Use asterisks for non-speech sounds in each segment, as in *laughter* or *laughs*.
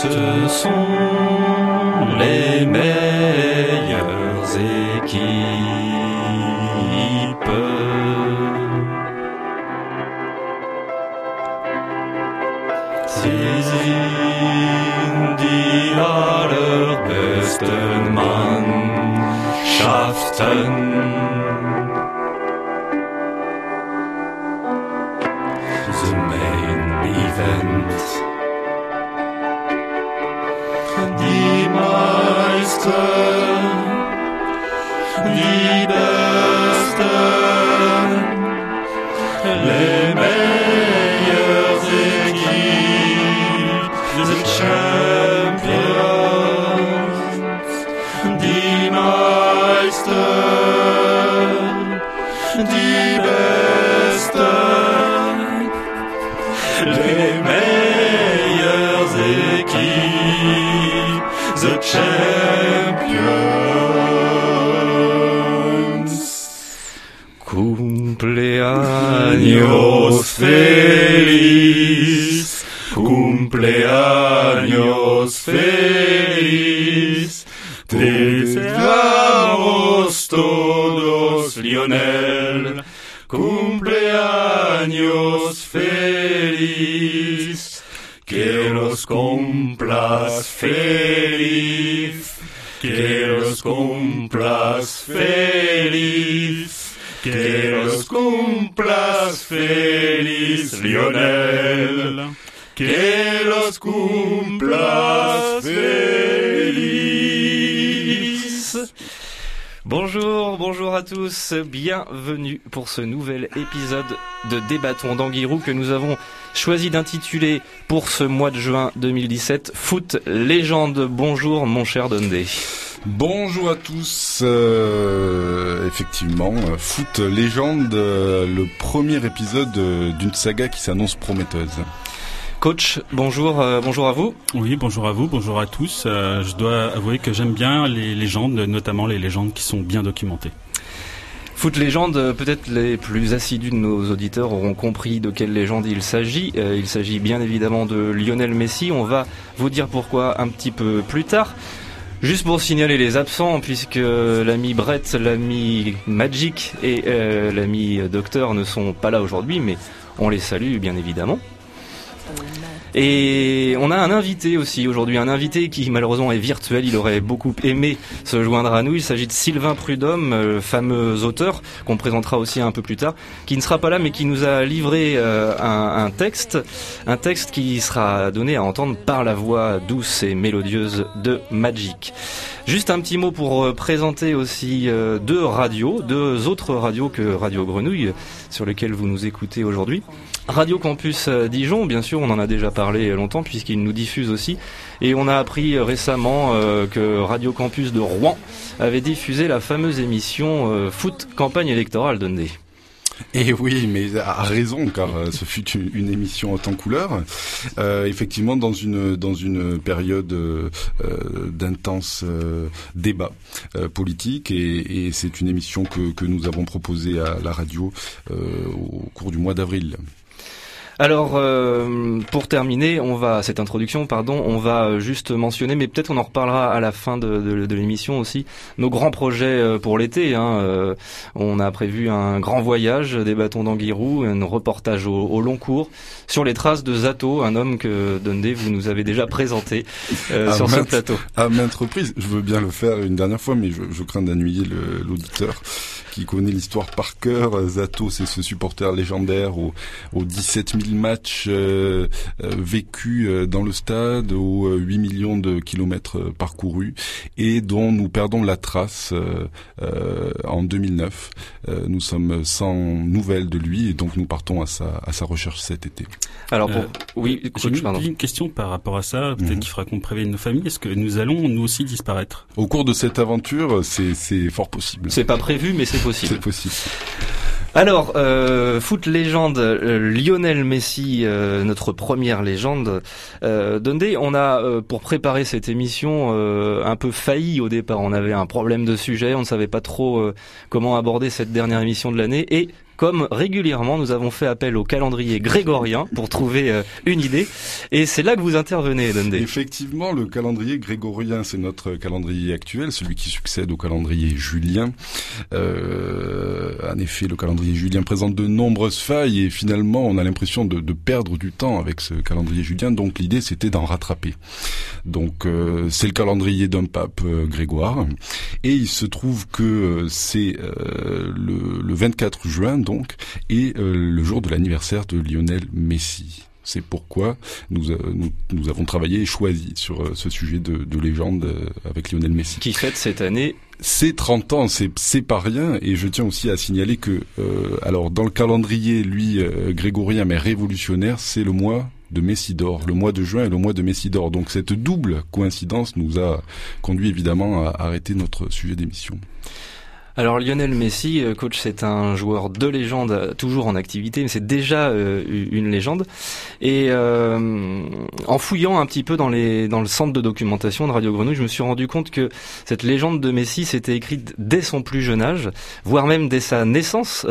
Ce sont les meilleures équipes. Cindy aller besten Mannschaften. Oh. Lionel. Bonjour, bonjour à tous, bienvenue pour ce nouvel épisode de Débattons d'Anguirou que nous avons choisi d'intituler pour ce mois de juin 2017 Foot Légende. Bonjour mon cher Dondé. Bonjour à tous. Euh, effectivement, euh, Foot Légende, euh, le premier épisode d'une saga qui s'annonce prometteuse. Coach, bonjour, euh, bonjour à vous. Oui, bonjour à vous, bonjour à tous. Euh, je dois avouer que j'aime bien les légendes, notamment les légendes qui sont bien documentées. Foot légende, peut-être les plus assidus de nos auditeurs auront compris de quelle légende il s'agit. Euh, il s'agit bien évidemment de Lionel Messi. On va vous dire pourquoi un petit peu plus tard. Juste pour signaler les absents, puisque l'ami Brett, l'ami Magic et euh, l'ami Docteur ne sont pas là aujourd'hui, mais on les salue bien évidemment. Et on a un invité aussi aujourd'hui, un invité qui malheureusement est virtuel, il aurait beaucoup aimé se joindre à nous. Il s'agit de Sylvain Prudhomme, euh, le fameux auteur qu'on présentera aussi un peu plus tard, qui ne sera pas là mais qui nous a livré euh, un, texte, un texte qui sera donné à entendre par la voix douce et mélodieuse de Magic. Juste un petit mot pour euh, présenter aussi euh, deux radios, deux autres radios que Radio Grenouille, sur lesquelles vous nous écoutez aujourd'hui. Radio Campus euh, Dijon, bien sûr, on en a déjà parlé longtemps puisqu'il nous diffuse aussi. Et on a appris euh, récemment euh, que Radio Campus de Rouen avait diffusé la fameuse émission Foot Campagne électorale Dundee. Et oui, mais à raison, car ce fut une, émission en temps couleur. Effectivement, dans une dans une période euh, d'intense euh, débat politique, et, c'est une émission que, nous avons proposée à la radio au cours du mois d'avril. Alors, euh, pour terminer, on va cette introduction, pardon, on va euh, juste mentionner, mais peut-être on en reparlera à la fin de, de- de l'émission aussi, nos grands projets euh, pour l'été. Hein. Euh, on a prévu un grand voyage des bâtons d'Anguirou, un reportage au, au long cours sur les traces de Zato, un homme que Dundee vous nous avez déjà présenté euh, sur ce plateau. À maintes reprises, je veux bien le faire une dernière fois, mais je, je crains d'ennuyer l'auditeur qui connaît l'histoire par cœur. Zato, c'est ce supporter légendaire aux, aux 17 000 matchs euh, euh, vécus euh, dans le stade, aux euh, 8 millions de kilomètres parcourus, et dont nous perdons la trace euh, euh, en 2009. Euh, nous sommes sans nouvelles de lui, et donc nous partons à sa, à sa recherche cet été. Alors, pour... Euh, oui, J'ai une, pardon. une question par rapport à ça, peut-être Mhm. qu'il faudra qu'on prévienne nos familles. Est-ce que nous allons nous aussi disparaître? Au cours de cette aventure, c'est c'est fort possible. C'est pas prévu, mais c'est possible. C'est possible. Alors, euh, foot légende, euh, Lionel Messi, euh, notre première légende. Euh, Dundee, on a, euh, pour préparer cette émission, euh, un peu failli au départ. On avait un problème de sujet, on ne savait pas trop euh, comment aborder cette dernière émission de l'année. Et comme régulièrement nous avons fait appel au calendrier grégorien pour trouver euh, une idée. Et c'est là que vous intervenez, Dundee. Effectivement, le calendrier grégorien, c'est notre calendrier actuel, celui qui succède au calendrier julien. Euh, en effet, le calendrier julien présente de nombreuses failles et finalement, on a l'impression de, de, perdre du temps avec ce calendrier julien. Donc l'idée, c'était d'en rattraper. Donc euh, c'est le calendrier d'un pape euh, Grégoire et il se trouve que euh, c'est le, le, 24 juin donc et le jour de l'anniversaire de Lionel Messi. C'est pourquoi nous, nous, nous, avons travaillé et choisi sur ce sujet de, de légende avec Lionel Messi. Qui fête cette année c'est 30 ans, c'est pas rien, et je tiens aussi à signaler que, euh, alors dans le calendrier, lui, euh, grégorien mais révolutionnaire, c'est le mois de Messidor, le mois de juin et le mois de Messidor. Donc cette double coïncidence nous a conduit évidemment à arrêter notre sujet d'émission. Alors Lionel Messi, euh, coach, c'est un joueur de légende, euh, toujours en activité, mais c'est déjà euh, une légende. Et en fouillant un petit peu dans le centre de documentation de Radio Grenouille, je me suis rendu compte que cette légende de Messi s'était écrite dès son plus jeune âge, voire même dès sa naissance,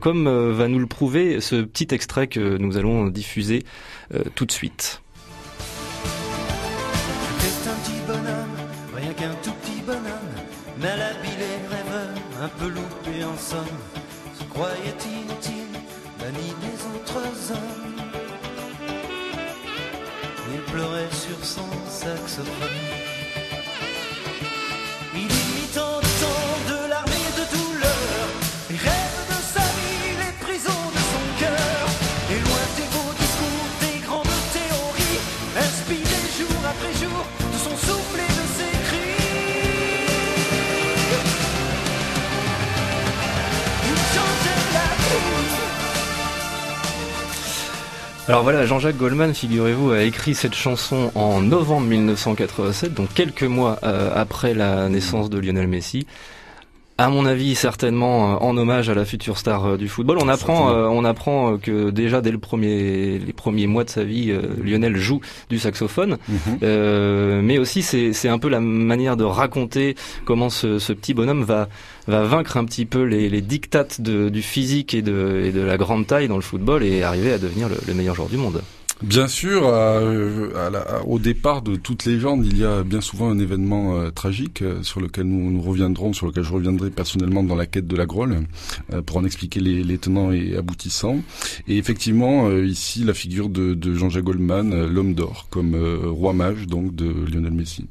comme va nous le prouver ce petit extrait que nous allons diffuser tout de suite. Pleurait sur son saxophone. Alors voilà, Jean-Jacques Goldman, figurez-vous, a écrit cette chanson en novembre 1987, donc quelques mois euh, après la naissance de Lionel Messi à mon avis, certainement euh, en hommage à la future star euh, du football. On apprend, euh, on apprend que déjà dès le premier, les premiers mois de sa vie, Lionel joue du saxophone. Mhm. mais aussi, c'est un peu la manière de raconter comment ce, ce, petit bonhomme va va vaincre un petit peu les, les dictates de, du physique et de, et de la grande taille dans le football et arriver à devenir le, le meilleur joueur du monde. Bien sûr, au départ de toute légende, il y a bien souvent un événement euh, tragique euh, sur lequel nous, nous, reviendrons, sur lequel je reviendrai personnellement dans la quête de la Grolle, euh, pour en expliquer les, les, tenants et aboutissants. Et effectivement, ici, la figure de, de Jean-Jacques Goldman, l'homme d'or, comme roi mage donc de Lionel Messi.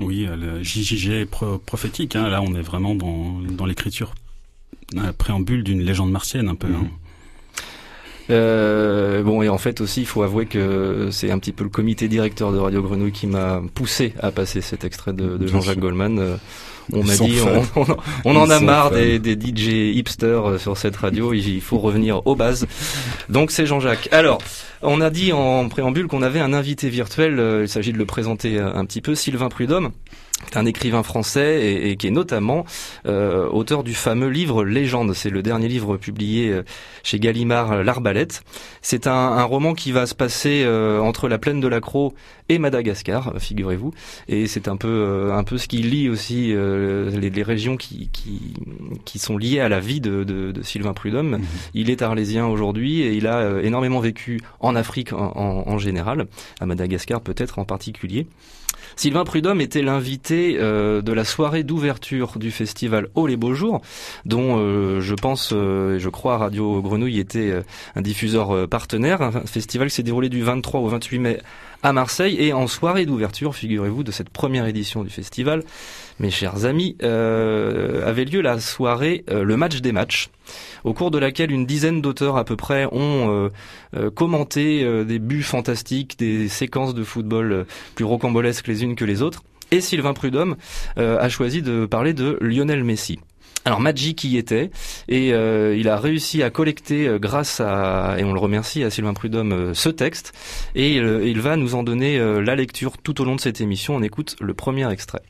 Oui, le JJG est prophétique. Hein. Là, on est vraiment dans, dans l'écriture préambule d'une légende martienne un peu. Hein. Euh, bon et en fait aussi il faut avouer que c'est un petit peu le comité directeur de Radio Grenouille qui m'a poussé à passer cet extrait de, de Jean-Jacques Goldman. Euh, on m'a dit on, on, en a marre des, des, DJ hipsters euh, sur cette radio, il faut revenir aux bases. Donc c'est Jean-Jacques. Alors on a dit en préambule qu'on avait un invité virtuel, il s'agit de le présenter un petit peu, Sylvain Prudhomme un écrivain français et, qui est notamment euh, auteur du fameux livre Légende. C'est le dernier livre publié euh, chez Gallimard, euh, L'Arbalète. C'est un, roman qui va se passer entre la plaine de l'Acro et Madagascar, figurez-vous. Et c'est un peu un peu ce qui lie aussi les, régions qui, qui, sont liées à la vie de, de, Sylvain Prudhomme. Mhm. Il est arlésien aujourd'hui et il a énormément vécu en Afrique en, en général, à Madagascar peut-être en particulier. Sylvain Prudhomme était l'invité euh, de la soirée d'ouverture du festival Oh les beaux jours, dont euh, je pense, euh, je crois, Radio Grenouille était un diffuseur partenaire. Un festival s'est déroulé du 23 au 28 mai à Marseille et en soirée d'ouverture, figurez-vous, de cette première édition du festival, mes chers amis, avait lieu la soirée Le match des matchs au cours de laquelle une dizaine d'auteurs à peu près ont euh, euh, commenté euh, des buts fantastiques, des séquences de football plus rocambolesques les unes que les autres. Et Sylvain Prudhomme a choisi de parler de Lionel Messi. Alors Magic y était et il a réussi à collecter grâce à et on le remercie à Sylvain Prudhomme ce texte et il va nous en donner la lecture tout au long de cette émission. On écoute le premier extrait.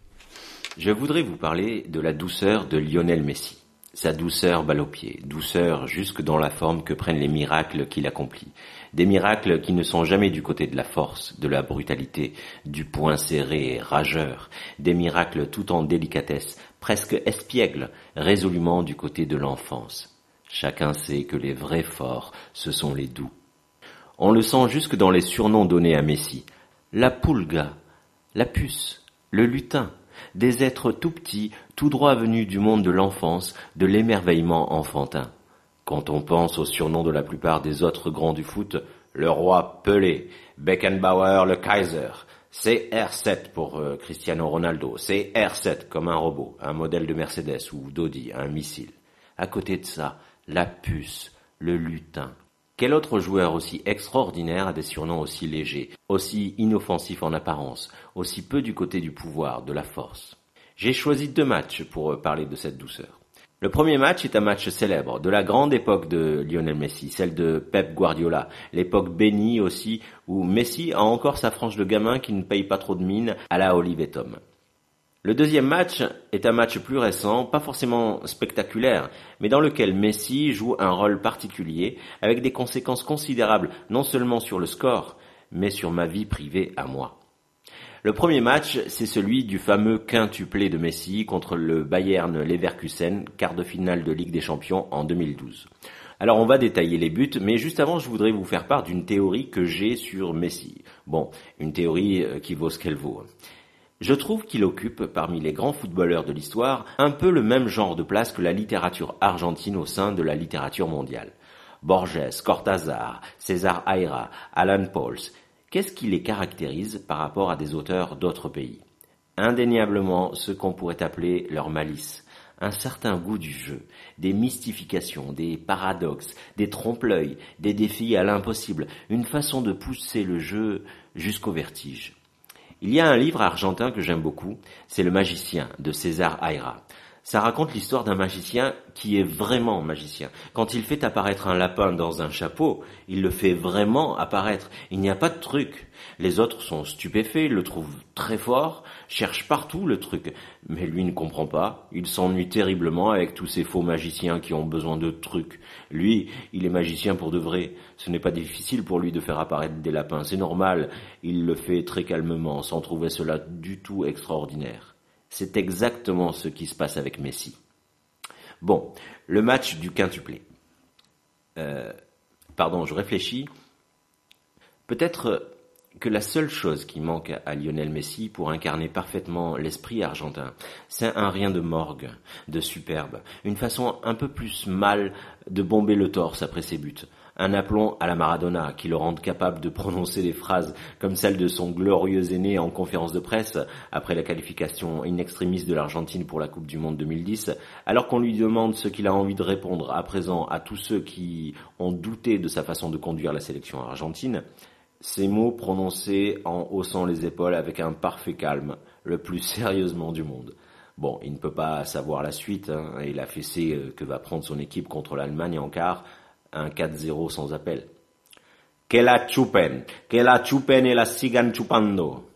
Je voudrais vous parler de la douceur de Lionel Messi. Sa douceur balle au pied, douceur jusque dans la forme que prennent les miracles qu'il accomplit. Des miracles qui ne sont jamais du côté de la force, de la brutalité, du poing serré et rageur. Des miracles tout en délicatesse, presque espiègles, résolument du côté de l'enfance. Chacun sait que les vrais forts, ce sont les doux. On le sent jusque dans les surnoms donnés à Messi. La poulga, la puce, le lutin, des êtres tout petits, tout droit venus du monde de l'enfance, de l'émerveillement enfantin. Quand on pense aux surnoms de la plupart des autres grands du foot, le roi Pelé, Beckenbauer le Kaiser, c'est R7 pour euh, Cristiano Ronaldo, c'est R7 comme un robot, un modèle de Mercedes ou d'Audi, un missile. À côté de ça, la puce, le lutin. Quel autre joueur aussi extraordinaire a des surnoms aussi légers, aussi inoffensifs en apparence, aussi peu du côté du pouvoir, de la force? J'ai choisi deux matchs pour euh, parler de cette douceur. Le premier match est un match célèbre de la grande époque de Lionel Messi, celle de Pep Guardiola, l'époque bénie aussi où Messi a encore sa frange de gamin qui ne paye pas trop de mine à la Olive Tom. Le deuxième match est un match plus récent, pas forcément spectaculaire, mais dans lequel Messi joue un rôle particulier, avec des conséquences considérables non seulement sur le score, mais sur ma vie privée à moi. Le premier match, c'est celui du fameux quintuplé de Messi contre le Bayern Leverkusen, quart de finale de Ligue des Champions en 2012. Alors on va détailler les buts, mais juste avant, je voudrais vous faire part d'une théorie que j'ai sur Messi. Bon, une théorie euh, qui vaut ce qu'elle vaut. Je trouve qu'il occupe, parmi les grands footballeurs de l'histoire, un peu le même genre de place que la littérature argentine au sein de la littérature mondiale. Borges, Cortázar, César Aira, Alan Pauls, qu'est-ce qui les caractérise par rapport à des auteurs d'autres pays? Indéniablement ce qu'on pourrait appeler leur malice, un certain goût du jeu, des mystifications, des paradoxes, des trompe-l'œil, des défis à l'impossible, une façon de pousser le jeu jusqu'au vertige. Il y a un livre argentin que j'aime beaucoup, c'est Le Magicien de César Aira. Ça raconte l'histoire d'un magicien qui est vraiment magicien. Quand il fait apparaître un lapin dans un chapeau, il le fait vraiment apparaître. Il n'y a pas de truc. Les autres sont stupéfaits, le trouvent très fort, cherchent partout le truc. Mais lui ne comprend pas. Il s'ennuie terriblement avec tous ces faux magiciens qui ont besoin de trucs. Lui, il est magicien pour de vrai. Ce n'est pas difficile pour lui de faire apparaître des lapins. C'est normal. Il le fait très calmement, sans trouver cela du tout extraordinaire. C'est exactement ce qui se passe avec Messi. Bon, le match du quintuplé. Euh, pardon, je réfléchis. Peut-être que la seule chose qui manque à Lionel Messi pour incarner parfaitement l'esprit argentin, c'est un rien de morgue, de superbe, une façon un peu plus mal de bomber le torse après ses buts, un aplomb à la Maradona qui le rende capable de prononcer des phrases comme celle de son glorieux aîné en conférence de presse après la qualification in extremis de l'Argentine pour la Coupe du Monde 2010, alors qu'on lui demande ce qu'il a envie de répondre à présent à tous ceux qui ont douté de sa façon de conduire la sélection argentine, ces mots prononcés en haussant les épaules avec un parfait calme, le plus *laughs* sérieusement du monde. Bon, il ne peut pas savoir la suite hein, et la fessée que va prendre son équipe contre l'Allemagne en quart, un 4-0 sans appel. Que la chupen, que la chupen et la sigan chupando.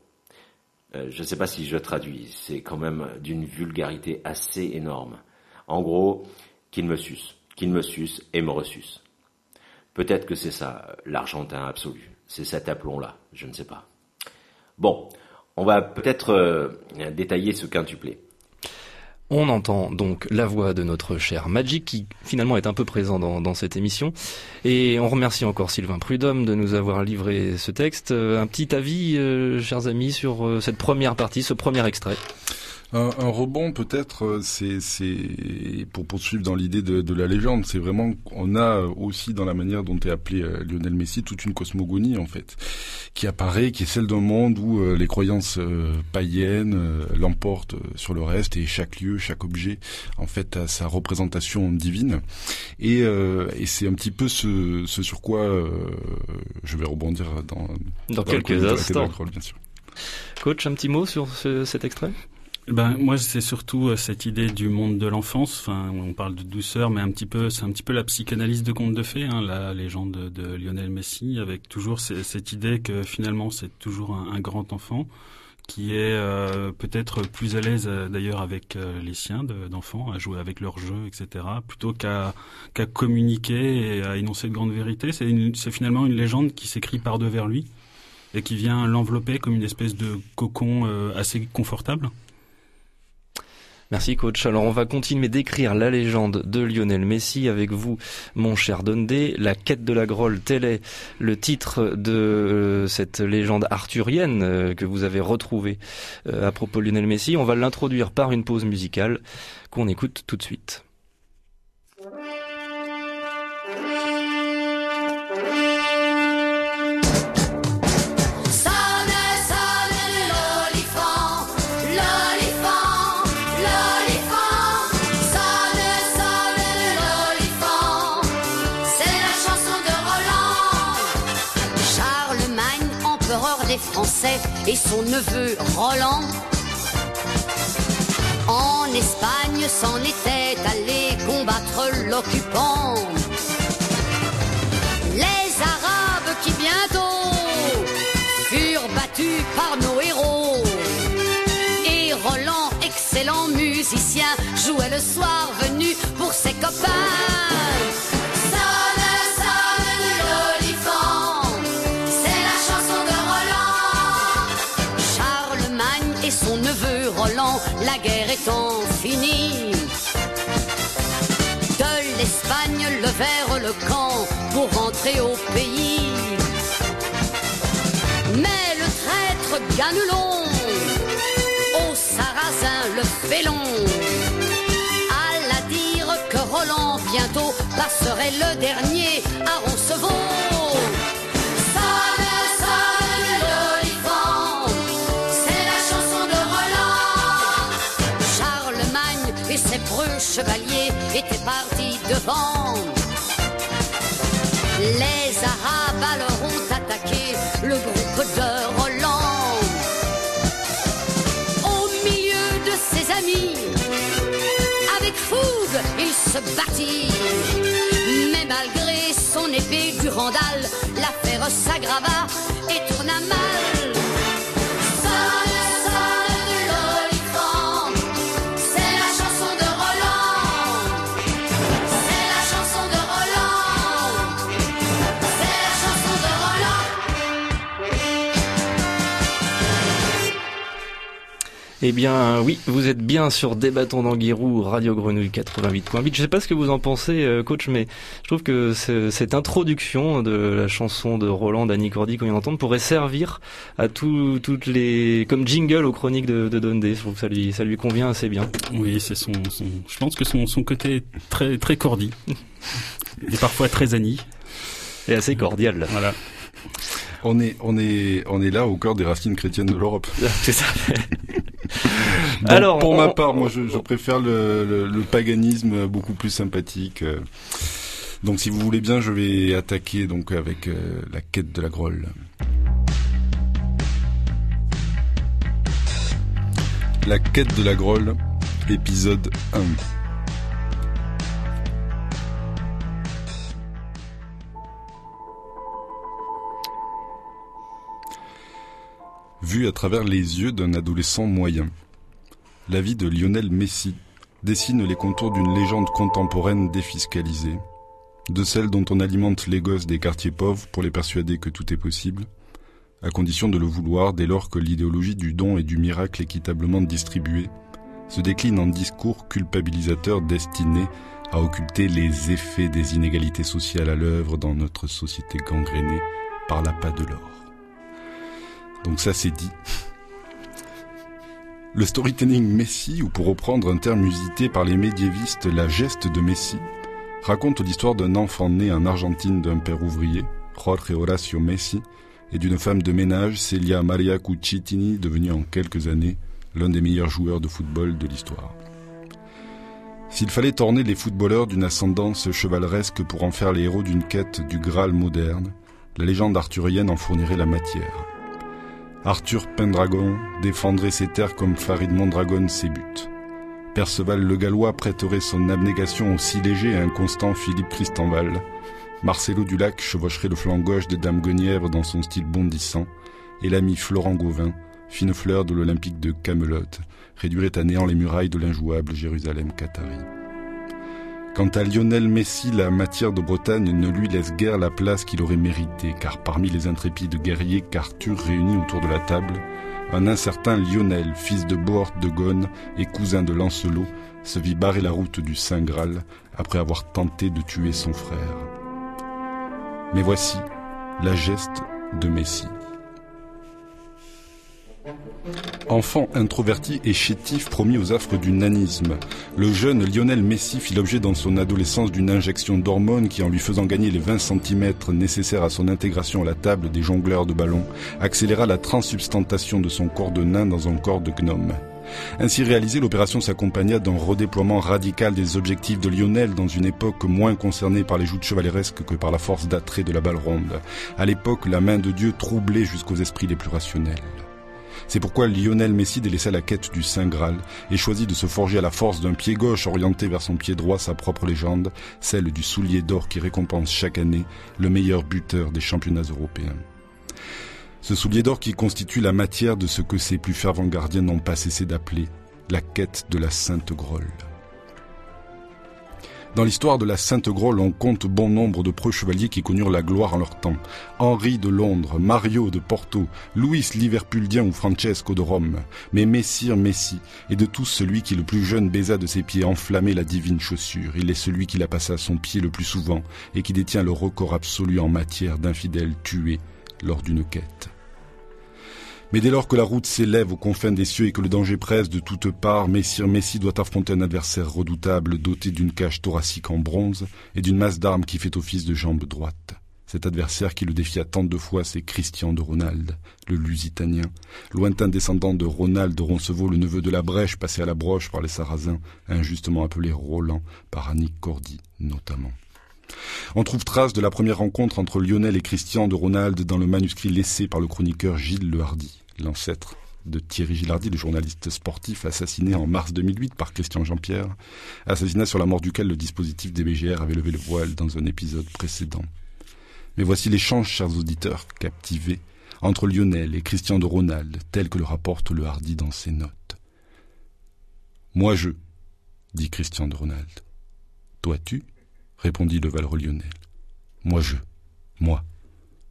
Euh, je ne sais pas si je traduis, c'est quand même d'une vulgarité assez énorme. En gros, qu'il me suce, qu'il me suce et me ressuce. Peut-être que c'est ça, l'argentin absolu. C'est cet aplomb-là, je ne sais pas. Bon, on va peut-être euh, détailler ce quintuplé. On entend donc la voix de notre cher Magic qui finalement est un peu présent dans, cette émission. Et on remercie encore Sylvain Prudhomme de nous avoir livré ce texte. Euh, un petit avis, euh, chers amis, sur euh, cette première partie, ce premier extrait. Un, un rebond peut-être, euh, c'est pour poursuivre dans l'idée de, de, la légende. C'est vraiment on a aussi dans la manière dont est appelé euh, Lionel Messi toute une cosmogonie en fait qui apparaît, qui est celle d'un monde où euh, les croyances païennes l'emportent sur le reste et chaque lieu, chaque objet en fait a sa représentation divine. Et, et c'est un petit peu ce, ce sur quoi je vais rebondir dans dans, quelques instants. bien sûr. Coach, un petit mot sur ce, cet extrait? Ben moi c'est surtout euh, cette idée du monde de l'enfance. Enfin, on parle de douceur, mais un petit peu, c'est un petit peu la psychanalyse de conte de fées, hein, la légende de, Lionel Messi, avec toujours cette idée que finalement c'est toujours un, grand enfant qui est euh, peut-être plus à l'aise euh, d'ailleurs avec les siens d'enfants, à jouer avec leurs jeux, etc., plutôt qu'à qu'à communiquer et à énoncer de grandes vérités. C'est finalement une légende qui s'écrit par devers lui et qui vient l'envelopper comme une espèce de cocon assez confortable. Merci coach. Alors on va continuer d'écrire la légende de Lionel Messi avec vous, mon cher Dondé. La quête de la Grolle, tel est le titre de euh, cette légende arthurienne euh, que vous avez retrouvée euh, à propos de Lionel Messi. On va l'introduire par une pause musicale qu'on écoute tout de suite. Et son neveu Roland. En Espagne s'en était allé combattre l'occupant. Les Arabes qui bientôt furent battus par nos héros. Et Roland, excellent musicien, jouait le soir venu pour ses copains. Ganelon, au sarrasin le félon, alla dire que Roland bientôt passerait le dernier à Roncevaux. Sonne, sonne l'olifant, c'est la chanson de Roland. Charlemagne et ses preux chevaliers étaient partis devant. Les Arabes alors se. Mais malgré son épée du Randal, l'affaire s'aggrava et tourna mal. Eh bien oui, vous êtes bien sur Débattons d'Anguirou, Radio Grenouille 88.8. Je sais pas ce que vous en pensez, euh, coach, mais je trouve que ce- cette introduction de la chanson de Roland d'Annie Cordy qu'on vient d'entendre pourrait servir à tout, toutes les comme jingle aux chroniques de, de Dundee. Je trouve que ça lui, ça lui convient assez bien. Oui, c'est son, son, je pense que son, son côté est très, très cordi. *laughs* Et parfois très Annie. Et assez cordial. Voilà. On est, on est, on est là au cœur des racines chrétiennes de l'Europe. *laughs* C'est ça. *laughs* *laughs* Donc, Alors, pour on- ma part, moi, je, je préfère le, le, le paganisme beaucoup plus sympathique. Donc, si vous voulez bien, je vais attaquer donc avec euh, la quête de la Grolle. La quête de la Grolle, épisode 1. Vu à travers les yeux d'un adolescent moyen. La vie de Lionel Messi dessine les contours d'une légende contemporaine défiscalisée, de celle dont on alimente les gosses des quartiers pauvres pour les persuader que tout est possible, à condition de le vouloir dès lors que l'idéologie du don et du miracle équitablement distribué se décline en discours culpabilisateurs destinés à occulter les effets des inégalités sociales à l'œuvre dans notre société gangrénée par l'appât de l'or. Donc ça c'est dit. Le storytelling Messi, ou pour reprendre un terme usité par les médiévistes, la geste de Messi, raconte l'histoire d'un enfant né en Argentine d'un père ouvrier, Jorge Horacio Messi, et d'une femme de ménage, Celia Maria Cucitini, devenue en quelques années l'un des meilleurs joueurs de football de l'histoire. S'il fallait orner les footballeurs d'une ascendance chevaleresque pour en faire les héros d'une quête du Graal moderne, la légende arthurienne en fournirait la matière. Arthur Pendragon défendrait ses terres comme Farid Mondragon ses buts. Perceval le Gallois prêterait son abnégation au si léger et inconstant Philippe Christenval. Marcelo Dulac chevaucherait le flanc gauche des Dames Guenièvre dans son style bondissant, et l'ami Florent Gauvin, fine fleur de l'Olympique de Camelot, réduirait à néant les murailles de l'injouable Jérusalem Qatari. Quant à Lionel Messi, la matière de Bretagne ne lui laisse guère la place qu'il aurait méritée, car parmi les intrépides guerriers qu'Arthur réunit autour de la table, un incertain Lionel, fils de Bohort de Gonne et cousin de Lancelot, se vit barrer la route du Saint Graal après avoir tenté de tuer son frère. Mais voici la geste de Messie. Enfant introverti et chétif promis aux affres du nanisme, le jeune Lionel Messi fit l'objet dans son adolescence d'une injection d'hormones qui, en lui faisant gagner les 20 cm nécessaires à son intégration à la table des jongleurs de ballons, accéléra la transsubstantation de son corps de nain dans un corps de gnome. Ainsi réalisée, l'opération s'accompagna d'un redéploiement radical des objectifs de Lionel dans une époque moins concernée par les joutes chevaleresques que par la force d'attrait de la balle ronde. À l'époque, la main de Dieu troublait jusqu'aux esprits les plus rationnels. C'est pourquoi Lionel Messi délaissa la quête du Saint Graal et choisit de se forger à la force d'un pied gauche orienté vers son pied droit sa propre légende, celle du soulier d'or qui récompense chaque année le meilleur buteur des championnats européens. Ce soulier d'or qui constitue la matière de ce que ses plus fervents gardiens n'ont pas cessé d'appeler la quête de la Sainte Grolle. Dans l'histoire de la Sainte Grolle, on compte bon nombre de preux chevaliers qui connurent la gloire en leur temps. Henri de Londres, Mario de Porto, Louis Liverpuldien ou Francesco de Rome. Mais Messire Messi est de tous celui qui le plus jeune baisa de ses pieds enflammé la divine chaussure. Il est celui qui la passa à son pied le plus souvent et qui détient le record absolu en matière d'infidèles tués lors d'une quête. Mais dès lors que la route s'élève aux confins des cieux et que le danger presse de toutes parts, Messire Messi doit affronter un adversaire redoutable doté d'une cage thoracique en bronze et d'une masse d'armes qui fait office de jambe droite. Cet adversaire qui le défia tant de fois, c'est Christian de Ronald, le Lusitanien, lointain descendant de Ronald de Roncevaux, le neveu de la Brèche, passé à la broche par les Sarrasins, injustement appelé Roland par Annick Cordy notamment. On trouve trace de la première rencontre entre Lionel et Christian de Ronald dans le manuscrit laissé par le chroniqueur Gilles Le Hardy, l'ancêtre de Thierry Gilardi, le journaliste sportif assassiné en mars 2008 par Christian Jean-Pierre, assassinat sur la mort duquel le dispositif des BGR avait levé le voile dans un épisode précédent. Mais voici l'échange, chers auditeurs, captivés, entre Lionel et Christian de Ronald, tel que le rapporte Le Hardy dans ses notes. Moi je, dit Christian de Ronald. Toi tu répondit le valeureux Lionel. Moi je, moi,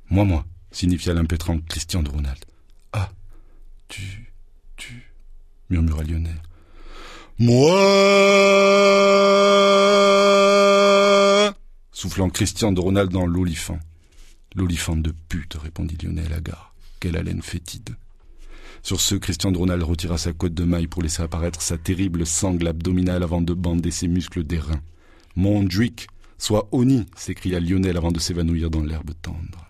moi moi, signifia l'impétrant Christian de Ronald. Tu, tu, murmura Lionel. Moi soufflant Christian de Ronald dans l'olifant. L'olifant de pute, répondit Lionel Agar. Quelle haleine fétide. Sur ce, Christian de Ronald retira sa côte de maille pour laisser apparaître sa terrible sangle abdominale avant de bander ses muscles d'airain. Mon Drick, sois honni, s'écria Lionel avant de s'évanouir dans l'herbe tendre.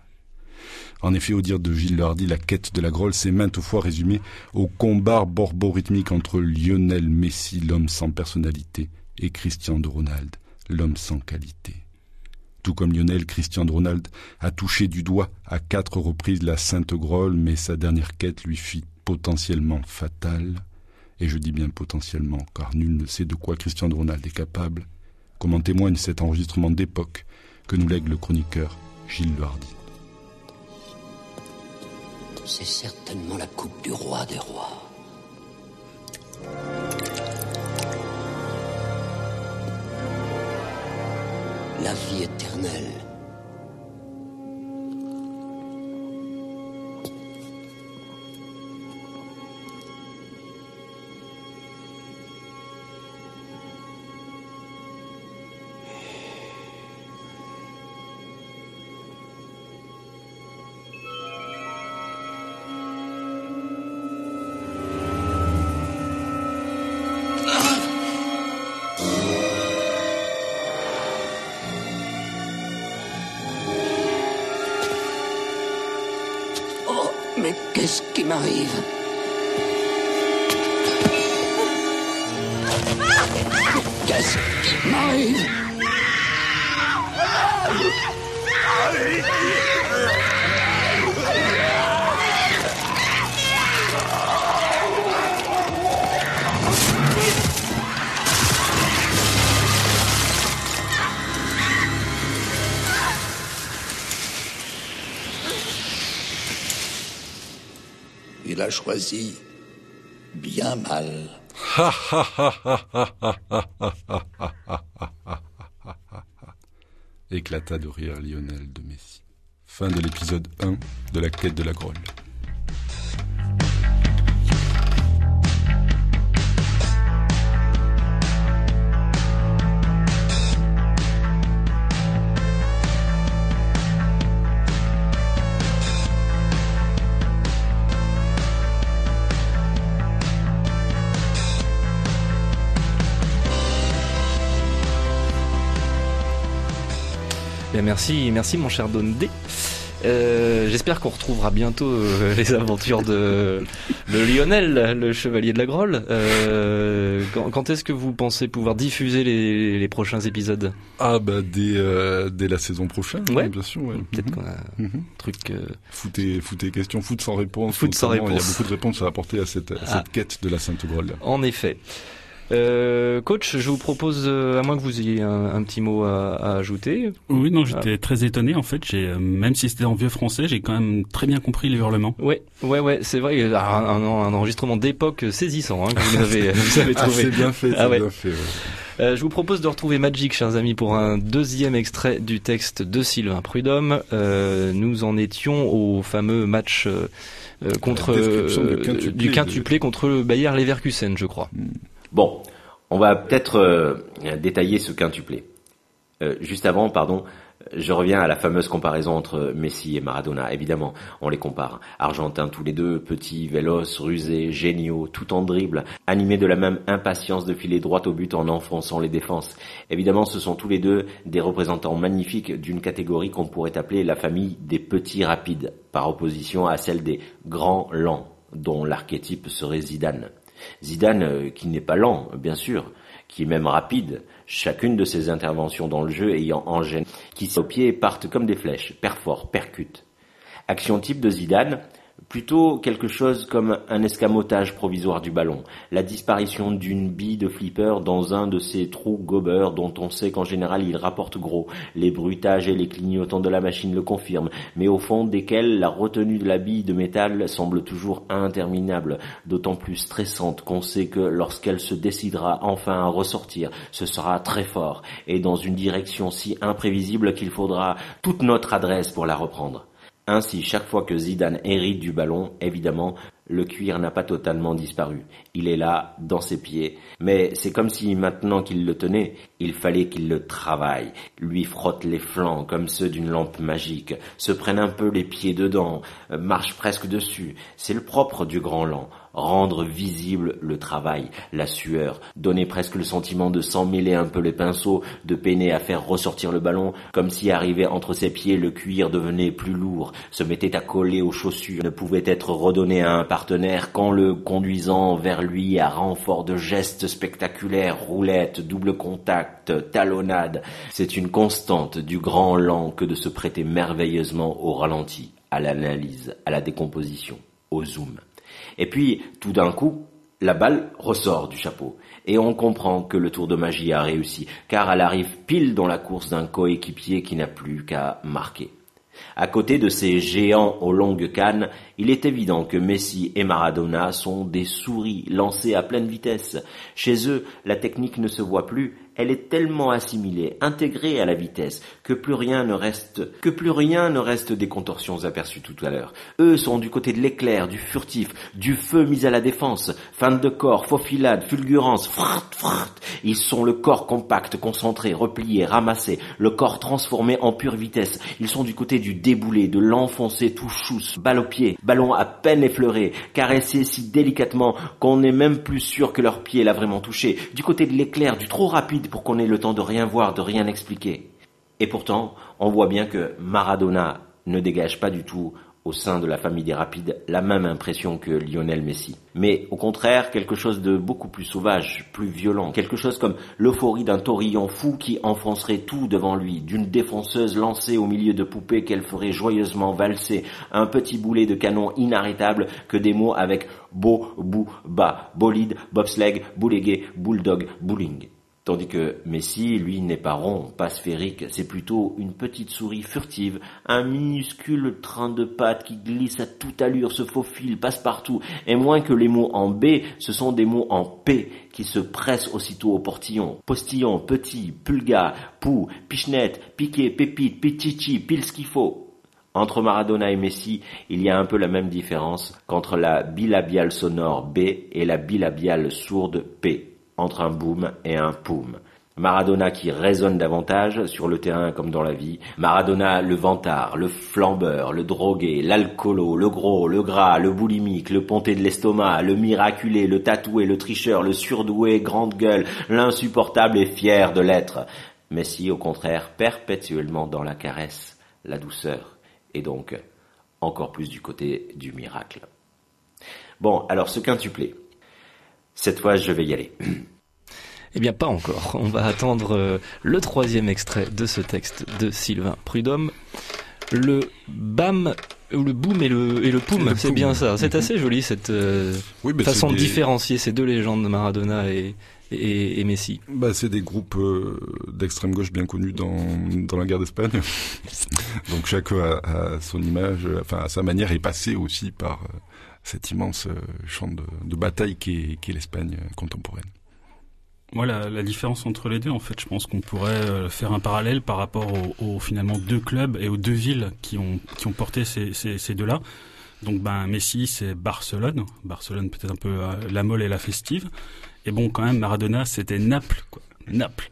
En effet, au dire de Gilles Le Hardy, la quête de la Grolle s'est maintes fois résumée au combat borborhythmique entre Lionel Messi, l'homme sans personnalité, et Christian de Ronald, l'homme sans qualité. Tout comme Lionel, Christian de Ronald a touché du doigt à quatre reprises la Sainte Grolle, mais sa dernière quête lui fit potentiellement fatale, et je dis bien potentiellement, car nul ne sait de quoi Christian de Ronald est capable, comme en témoigne cet enregistrement d'époque que nous lègue le chroniqueur Gilles Le Hardy. C'est certainement la coupe du roi des rois. La vie éternelle. Mais qu'est-ce qui m'arrive Qu'est-ce qui m'arrive Il a choisi bien mal. *laughs* Éclata de rire Lionel de Messi. Fin de l'épisode 1 de la quête de la Grolle. Bien, merci, merci mon cher Don D. Euh, J'espère qu'on retrouvera bientôt euh, les aventures de, de Lionel, le chevalier de la Grolle. Euh, quand quand est-ce que vous pensez pouvoir diffuser les, les prochains épisodes? Ah bah dès, dès la saison prochaine, Ouais. hein, bien sûr. Ouais. Peut-être Mhm. qu'on a un Mhm. truc. Foutez, foutez questions, foot sans réponse. Foot sans notamment, Il y a réponse. beaucoup de réponses à apporter à cette, à Ah. cette quête de la Sainte Grolle. En effet. Euh, coach, je vous propose, euh, à moins que vous ayez un, un petit mot à, à ajouter. Oui, non, j'étais très étonné en fait. J'ai euh, même si c'était en vieux français, j'ai quand même très bien compris les hurlements. Ouais, ouais, ouais, c'est vrai. euh, Un, un, un enregistrement d'époque saisissant hein, que vous *laughs* avez, vous avez Ah, trouvé. c'est bien fait, Ah ouais. bien fait. ouais. Euh, je vous propose de retrouver Magic, chers amis, pour un deuxième extrait du texte de Sylvain Prudhomme. Nous en étions au fameux match contre du quintuplé de- contre le Bayer Leverkusen, je crois. Bon, on va peut-être euh, détailler ce quintuplé. Euh, juste avant, pardon, je reviens à la fameuse comparaison entre Messi et Maradona. Évidemment, on les compare. Argentins tous les deux, petits, véloces, rusés, géniaux, tout en dribble, animés de la même impatience de filer droit au but en enfonçant les défenses. Évidemment, ce sont tous les deux des représentants magnifiques d'une catégorie qu'on pourrait appeler la famille des petits rapides, par opposition à celle des grands lents, dont l'archétype serait Zidane. Zidane, euh, qui n'est pas lent, bien sûr, qui est même rapide, chacune de ses interventions dans le jeu ayant en gêne, qui au pied partent comme des flèches, perfort, percute. Action type de Zidane, plutôt quelque chose comme un escamotage provisoire du ballon, la disparition d'une bille de flipper dans un de ces trous gobeurs dont on sait qu'en général il rapporte gros, les bruitages et les clignotants de la machine le confirment, mais au fond desquels la retenue de la bille de métal semble toujours interminable, d'autant plus stressante qu'on sait que lorsqu'elle se décidera enfin à ressortir, ce sera très fort, et dans une direction si imprévisible qu'il faudra toute notre adresse pour la reprendre. Ainsi, chaque fois que Zidane hérite du ballon, évidemment, le cuir n'a pas totalement disparu. Il est là, dans ses pieds. Mais c'est comme si maintenant qu'il le tenait, il fallait qu'il le travaille, lui frotte les flancs comme ceux d'une lampe magique, se prenne un peu les pieds dedans, euh, marche presque dessus. C'est le propre du grand lent. Rendre visible le travail, la sueur, donner presque le sentiment de s'emmêler un peu les pinceaux, de peiner à faire ressortir le ballon, comme si arrivé entre ses pieds le cuir devenait plus lourd, se mettait à coller aux chaussures, ne pouvait être redonné à un partenaire qu'en le conduisant vers lui à renfort de gestes spectaculaires, roulettes, double contact, talonnade. C'est une constante du grand lent que de se prêter merveilleusement au ralenti, à l'analyse, à la décomposition, au zoom. Et puis, tout d'un coup, la balle ressort du chapeau. Et on comprend que le tour de magie a réussi, car elle arrive pile dans la course d'un coéquipier qui n'a plus qu'à marquer. À côté de ces géants aux longues cannes, il est évident que Messi et Maradona sont des souris lancées à pleine vitesse. Chez eux, la technique ne se voit plus, elle est tellement assimilée, intégrée à la vitesse, que plus rien ne reste, que plus rien ne reste des contorsions aperçues tout à l'heure. Eux sont du côté de l'éclair, du furtif, du feu mis à la défense, feinte de corps, faufilade, fulgurance, frrt, frrt. Ils sont le corps compact, concentré, replié, ramassé, le corps transformé en pure vitesse. Ils sont du côté du déboulé, de l'enfoncé tout chousse, balle au pied, ballon à peine effleuré, caressé si délicatement qu'on n'est même plus sûr que leur pied l'a vraiment touché. Du côté de l'éclair, du trop rapide pour qu'on ait le temps de rien voir, de rien expliquer. Et pourtant, on voit bien que Maradona ne dégage pas du tout au sein de la famille des rapides la même impression que Lionel Messi. Mais au contraire, quelque chose de beaucoup plus sauvage, plus violent, quelque chose comme l'euphorie d'un taurillon fou qui enfoncerait tout devant lui, d'une défonceuse lancée au milieu de poupées qu'elle ferait joyeusement valser, un petit boulet de canon inarrêtable que des mots avec beau, bou, bas, bolide, bobsleigh, boulégué, bulldog, bowling. Tandis que Messi, lui, n'est pas rond, pas sphérique, c'est plutôt une petite souris furtive, un minuscule train de pattes qui glisse à toute allure, se faufile, passe partout, et moins que les mots en B, ce sont des mots en P qui se pressent aussitôt au portillon. Postillon, petit, pulga, pou, pichenette, piqué, pépite, pichichi, pile ce qu'il faut. Entre Maradona et Messi, il y a un peu la même différence qu'entre la bilabiale sonore B et la bilabiale sourde P entre un boom et un poum. Maradona qui résonne davantage sur le terrain comme dans la vie. Maradona le vantard, le flambeur, le drogué, l'alcoolo, le gros, le gras, le boulimique, le ponté de l'estomac, le miraculé, le tatoué, le tricheur, le surdoué, grande gueule, l'insupportable et fier de l'être. Messi, au contraire, perpétuellement dans la caresse, la douceur, et donc encore plus du côté du miracle. Bon, alors ce quintuplé. Cette fois, je vais y aller. *clears throat* Eh bien, pas encore. On va attendre euh, le troisième extrait de ce texte de Sylvain Prudhomme. Le BAM, ou le boom et le, et le poum, c'est bien ça. C'est Mhm. assez joli cette euh, Oui, mais façon de des- différencier ces deux légendes, Maradona et, et, et Messi. Bah, c'est des groupes euh, d'extrême gauche bien connus dans, dans la guerre d'Espagne. *laughs* Donc chacun a, a son image, enfin à sa manière, est passé aussi par euh, cet immense euh, champ de, bataille qu'est l'Espagne euh, contemporaine. Moi, la, différence entre les deux, en fait, je pense qu'on pourrait euh, faire un parallèle par rapport aux, finalement deux clubs et aux deux villes qui ont qui ont porté ces, ces, ces deux-là. Donc, ben Messi, c'est Barcelone. Barcelone, peut-être un peu la molle et la festive. Et bon, quand même, Maradona, c'était Naples, quoi. Naples.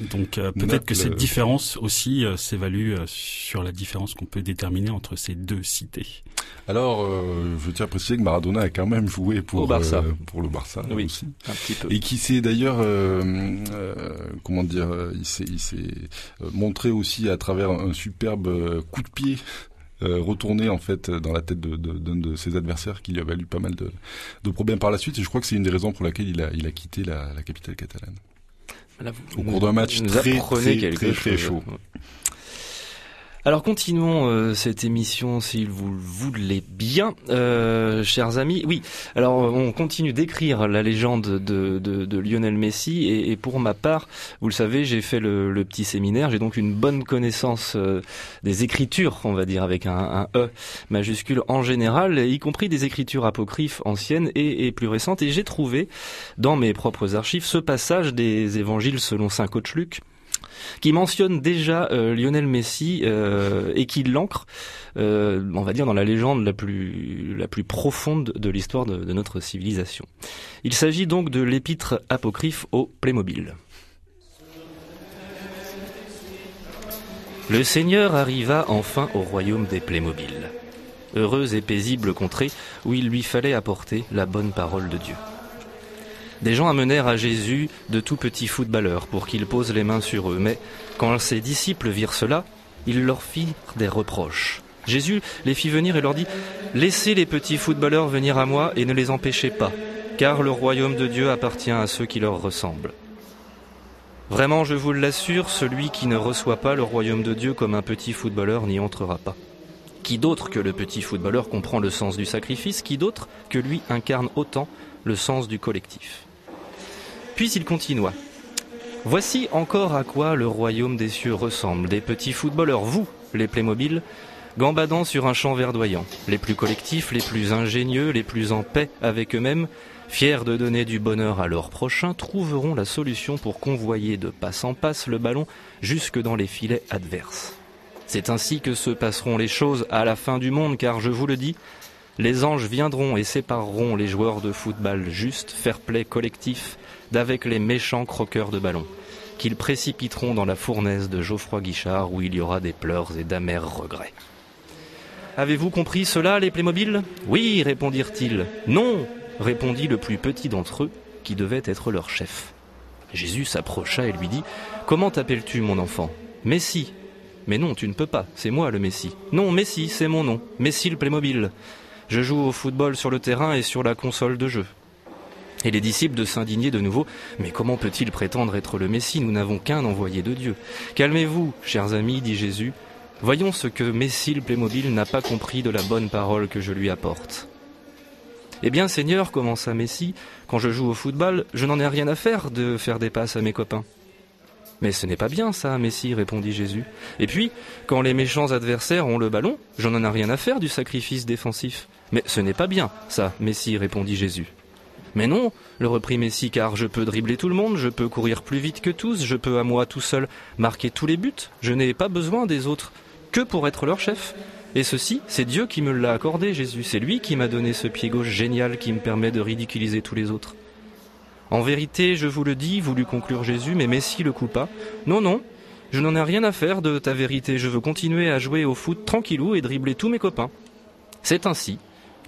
Donc, euh, peut-être que cette euh, différence aussi euh, s'évalue euh, sur la différence qu'on peut déterminer entre ces deux cités. Alors, euh, je tiens à préciser que Maradona a quand même joué pour, Au Barça. euh, pour le Barça Oui. aussi. Un petit peu. Et qui s'est d'ailleurs, euh, euh, comment dire, euh, il s'est, montré aussi à travers un superbe coup de pied euh, retourné en fait dans la tête de, de, d'un de ses adversaires qui lui a valu pas mal de, de problèmes par la suite. Et je crois que c'est une des raisons pour laquelle il a, il a quitté la, la capitale catalane. Là, vous Au cours d'un match nous très, très, quelque très, très chose. chaud. Alors continuons euh, cette émission si vous le voulez bien, euh, chers amis. Oui, alors on continue d'écrire la légende de, Lionel Messi et, pour ma part, vous le savez, j'ai fait le, petit séminaire, j'ai donc une bonne connaissance euh, des écritures, on va dire avec un, un E majuscule en général, y compris des écritures apocryphes anciennes et, et plus récentes. Et j'ai trouvé dans mes propres archives ce passage des évangiles selon saint Coach Luc qui mentionne déjà euh, Lionel Messi euh, et qui l'ancre, euh, on va dire, dans la légende la plus, profonde de l'histoire de, de notre civilisation. Il s'agit donc de l'épître apocryphe au Playmobil. Le Seigneur arriva enfin au royaume des Playmobil. Heureuse et paisible contrée où il lui fallait apporter la bonne parole de Dieu. Des gens amenèrent à Jésus de tout petits footballeurs pour qu'il pose les mains sur eux, mais quand ses disciples virent cela, ils leur firent des reproches. Jésus les fit venir et leur dit Laissez les petits footballeurs venir à moi et ne les empêchez pas, car le royaume de Dieu appartient à ceux qui leur ressemblent. Vraiment, je vous l'assure, celui qui ne reçoit pas le royaume de Dieu comme un petit footballeur n'y entrera pas. Qui d'autre que le petit footballeur comprend le sens du sacrifice? Qui d'autre que lui incarne autant le sens du collectif? Puis il continua. Voici encore à quoi le royaume des cieux ressemble. Des petits footballeurs, vous, les Playmobil, gambadant sur un champ verdoyant. Les plus collectifs, les plus ingénieux, les plus en paix avec eux-mêmes, fiers de donner du bonheur à leur prochain, trouveront la solution pour convoyer de passe en passe le ballon jusque dans les filets adverses. C'est ainsi que se passeront les choses à la fin du monde, car je vous le dis, les anges viendront et sépareront les joueurs de football juste, fair-play collectif, d'avec les méchants croqueurs de ballons, qu'ils précipiteront dans la fournaise de Geoffroy Guichard, où il y aura des pleurs et d'amers regrets. Avez-vous compris cela, les Playmobil? Oui, répondirent-ils. Non, répondit le plus petit d'entre eux, qui devait être leur chef. Jésus s'approcha et lui dit Comment t'appelles-tu, mon enfant? Messie. Mais non, tu ne peux pas, c'est moi le Messie. Non, Messie, c'est mon nom. Messie le Playmobil. Je joue au football sur le terrain et sur la console de jeu. Et les disciples de s'indigner de nouveau. Mais comment peut-il prétendre être le Messie Nous n'avons qu'un envoyé de Dieu. Calmez-vous, chers amis, dit Jésus. Voyons ce que Messie le Playmobil n'a pas compris de la bonne parole que je lui apporte. Eh bien, Seigneur, commença Messie, quand je joue au football, je n'en ai rien à faire de faire des passes à mes copains. Mais ce n'est pas bien ça, Messie, répondit Jésus. Et puis, quand les méchants adversaires ont le ballon, je n'en ai rien à faire du sacrifice défensif. Mais ce n'est pas bien ça, Messie, répondit Jésus. Mais non, le reprit Messie, car je peux dribbler tout le monde, je peux courir plus vite que tous, je peux à moi tout seul marquer tous les buts, je n'ai pas besoin des autres que pour être leur chef. Et ceci, c'est Dieu qui me l'a accordé, Jésus, c'est lui qui m'a donné ce pied gauche génial qui me permet de ridiculiser tous les autres. En vérité, je vous le dis, voulut conclure Jésus, mais Messie le coupa. Non, non, je n'en ai rien à faire de ta vérité, je veux continuer à jouer au foot tranquillou et dribbler tous mes copains. C'est ainsi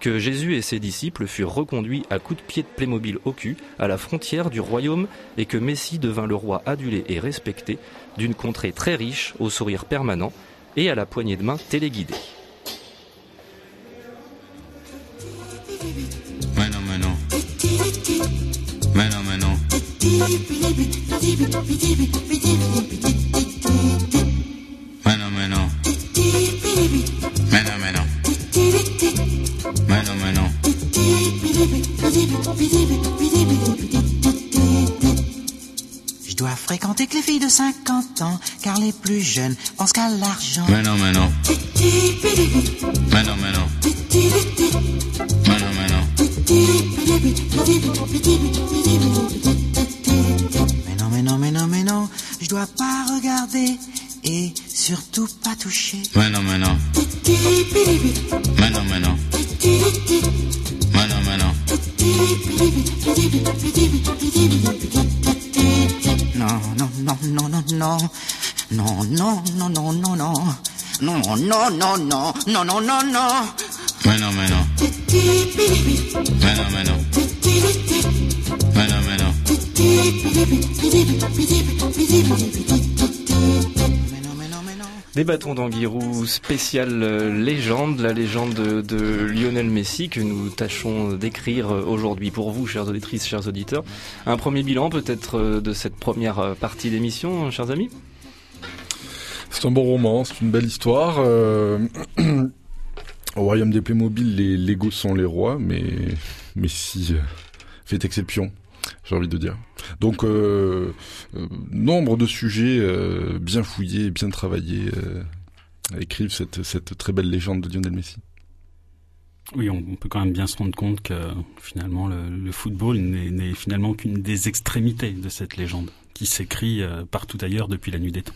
que Jésus et ses disciples furent reconduits à coups de pied de Playmobil au cul à la frontière du royaume et que Messie devint le roi adulé et respecté d'une contrée très riche au sourire permanent et à la poignée de main téléguidée. Fréquenter que les filles de 50 ans, car les plus jeunes pensent qu'à l'argent. Mais non, mais non. Mais non, mais non. Mais non, mais non. Mais non, mais non, mais non, mais non, je dois pas regarder et surtout pas toucher. Mais non, mais non. Mais non, mais non. Mais non, mais non. Non, non, non, non. Non, non, non, non, non, non. Non, non, non, non, non, non, non, non. Mais non, mais non. Non. Débattons d'Anguirou, spécial euh, légende, la légende de, Lionel Messi que nous tâchons d'écrire euh, aujourd'hui pour vous, chères auditrices, chers auditeurs. Un premier bilan peut-être euh, de cette première partie d'émission, chers amis? C'est un bon roman, c'est une belle histoire. *clears throat* Au royaume des Playmobil, les Lego sont les rois, mais Messi fait exception, j'ai envie de dire. Donc, euh, euh, nombre de sujets euh, bien fouillés, bien travaillés, écrivent cette, très belle légende de Lionel Messi. Oui, on, peut quand même bien se rendre compte que finalement le, football n'est finalement qu'une des extrémités de cette légende qui s'écrit partout ailleurs depuis la nuit des temps.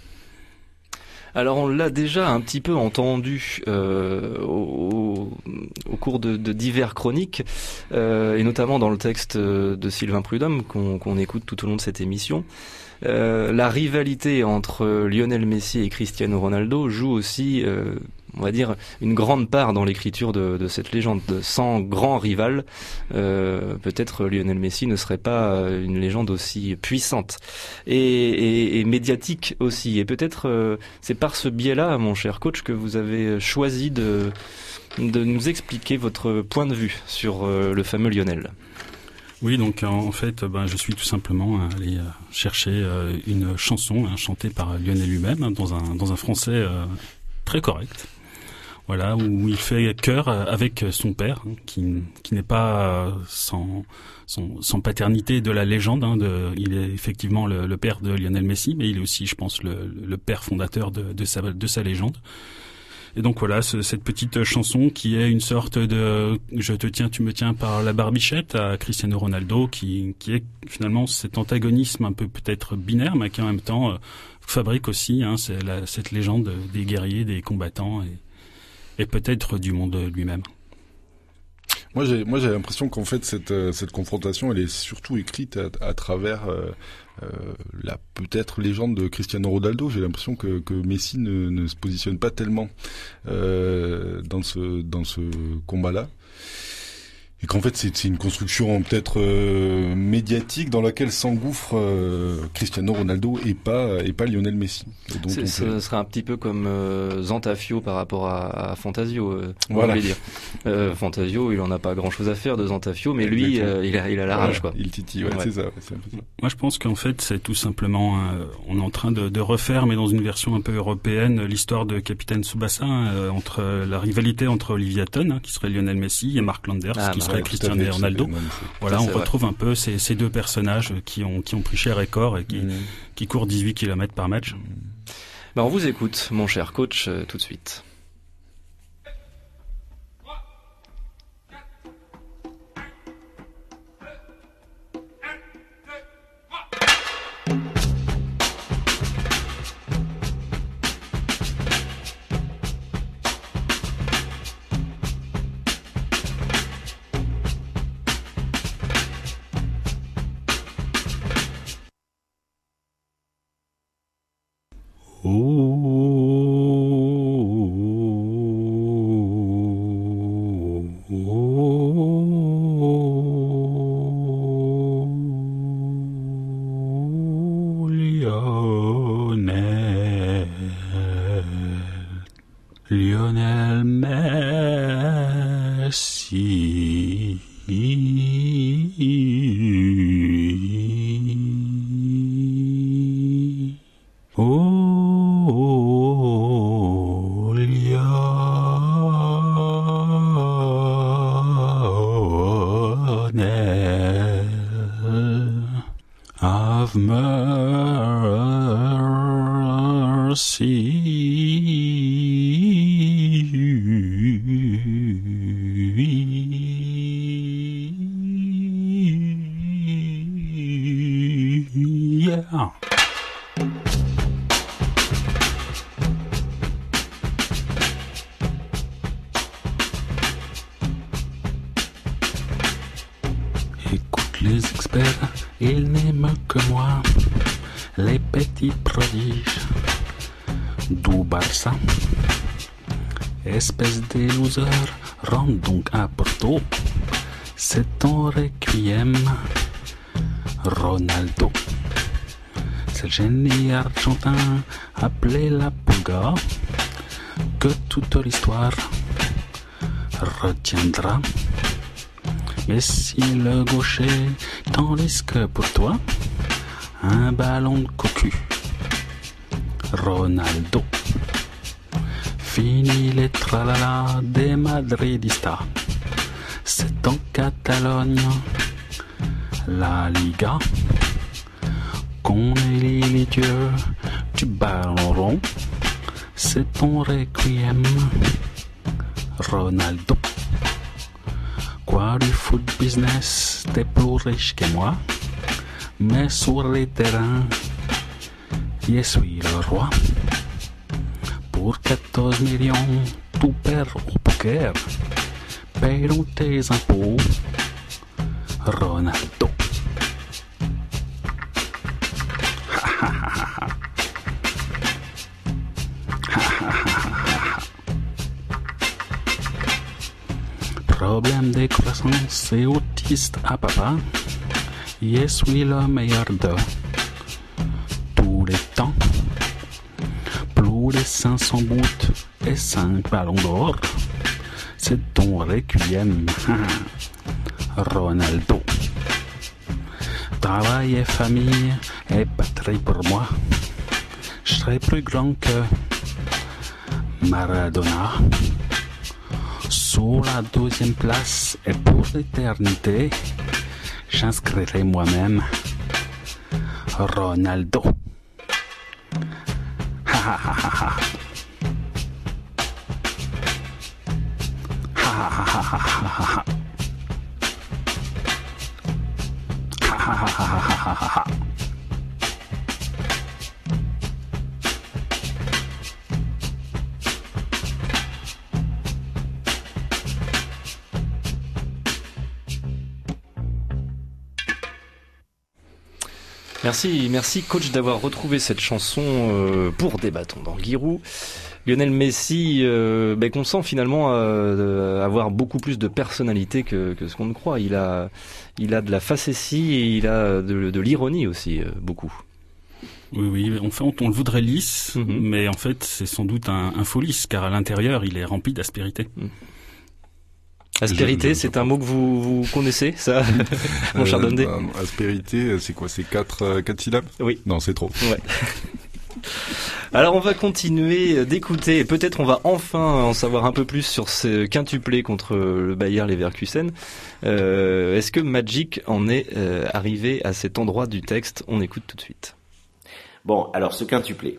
Alors on l'a déjà un petit peu entendu euh, au, au cours de, de divers chroniques, euh, et notamment dans le texte de Sylvain Prudhomme qu'on écoute tout au long de cette émission. Euh, la rivalité entre Lionel Messi et Cristiano Ronaldo joue aussi, euh, on va dire, une grande part dans l'écriture de, cette légende. Sans grand rival, euh, peut-être Lionel Messi ne serait pas une légende aussi puissante et, médiatique aussi. Et peut-être euh, c'est par ce biais-là, mon cher coach, que vous avez choisi de, nous expliquer votre point de vue sur euh, le fameux Lionel. Oui, donc en, fait, ben, je suis tout simplement allé euh, chercher euh, une chanson hein, chantée par Lionel lui-même dans un dans un français euh, très correct. Voilà, où il fait cœur avec son père, hein, qui, n'est pas sans, paternité de la légende. hein, il est effectivement le, père de Lionel Messi, mais il est aussi, je pense, le, père fondateur de, sa, de sa légende. Et donc voilà, ce- cette petite chanson qui est une sorte de je te tiens, tu me tiens par la barbichette à Cristiano Ronaldo, qui, est finalement cet antagonisme un peu peut-être binaire, mais qui en même temps euh, fabrique aussi hein, cette légende des guerriers, des combattants et peut-être du monde lui-même. Moi, j'ai, moi, j'ai l'impression qu'en fait, cette, euh, cette confrontation, elle est surtout écrite à, travers euh, euh, la peut-être légende de Cristiano Ronaldo. J'ai l'impression que, que Messi ne, se positionne pas tellement dans ce dans ce combat-là. Et qu'en fait, c'est, une construction peut-être euh, médiatique dans laquelle s'engouffre euh, Cristiano Ronaldo et pas et pas Lionel Messi. Donc, Ce serait un petit peu comme euh, Zantafio par rapport à, à Fantasio. euh, Voilà. dire. Euh, Fantasio, il en a pas grand-chose à faire de Zantafio, mais lui, euh, il a, il a la rage, quoi. Il titille, ouais, Ouais. c'est ça. ouais, c'est un peu ça. Moi, je pense qu'en fait, c'est tout simplement, euh, on est en train de, de refaire, mais dans une version un peu européenne, l'histoire de Capitaine Tsubasa hein, euh, entre la rivalité entre Olivia Ton, hein, qui serait Lionel Messi, et Mark Landers, Ah, qui bah à Cristiano Ronaldo. Voilà, on retrouve un peu ces, ces deux personnages qui ont, qui ont pris cher et corps et qui, qui courent 18 km par match. Ben, on vous écoute, mon cher coach, euh, tout de suite. Morsi. 12 rentre donc à Porto. C'est ton requiem, Ronaldo. C'est le génie argentin appelé la Pulga que toute l'histoire retiendra. Mais si le gaucher, tandis que pour toi, un ballon de cocu. Ronaldo. Fini les tralala des Madridistas. C'est en Catalogne, la Liga, qu'on élit les dieux du ballon rond. C'est ton requiem, Ronaldo. Quoi du foot business, t'es plus riche que moi. Mais sur les terrains, je suis le roi. Pour 14 millions, tout perd au poker. Paieront tes impôts, Ronaldo. Problème de croissance et autiste à papa. Je suis le meilleur de 500 buts et 5 ballons d'or. C'est ton requiem, *laughs* Ronaldo. Travail et famille et patrie pour moi. Je serai plus grand que Maradona. Sous la deuxième place et pour l'éternité, j'inscrirai moi-même Ronaldo. Merci, merci coach d'avoir retrouvé cette chanson euh, pour des bâtons dans Giroud. Lionel Messi, euh, ben, qu'on sent finalement euh, avoir beaucoup plus de personnalité que, que ce qu'on ne croit. Il a, il a de la facétie et il a de, de l'ironie aussi, euh, beaucoup. Oui, oui, en fait, on le voudrait lisse, mais en fait, c'est sans doute un, un faux lisse, car à l'intérieur, il est rempli d'aspérité. Aspérité, c'est un mot que vous, vous connaissez, ça, *laughs* mon cher Euh, Dondé bah, aspérité, c'est quoi C'est quatre, euh, quatre syllabes? Oui. Non, c'est trop. Ouais. Alors on va continuer d'écouter et peut-être on va enfin en savoir un peu plus sur ce quintuplé contre le Bayer Leverkusen. Euh, Est-ce que Magic en est euh, arrivé à cet endroit du texte? On écoute tout de suite. Bon, alors ce quintuplé.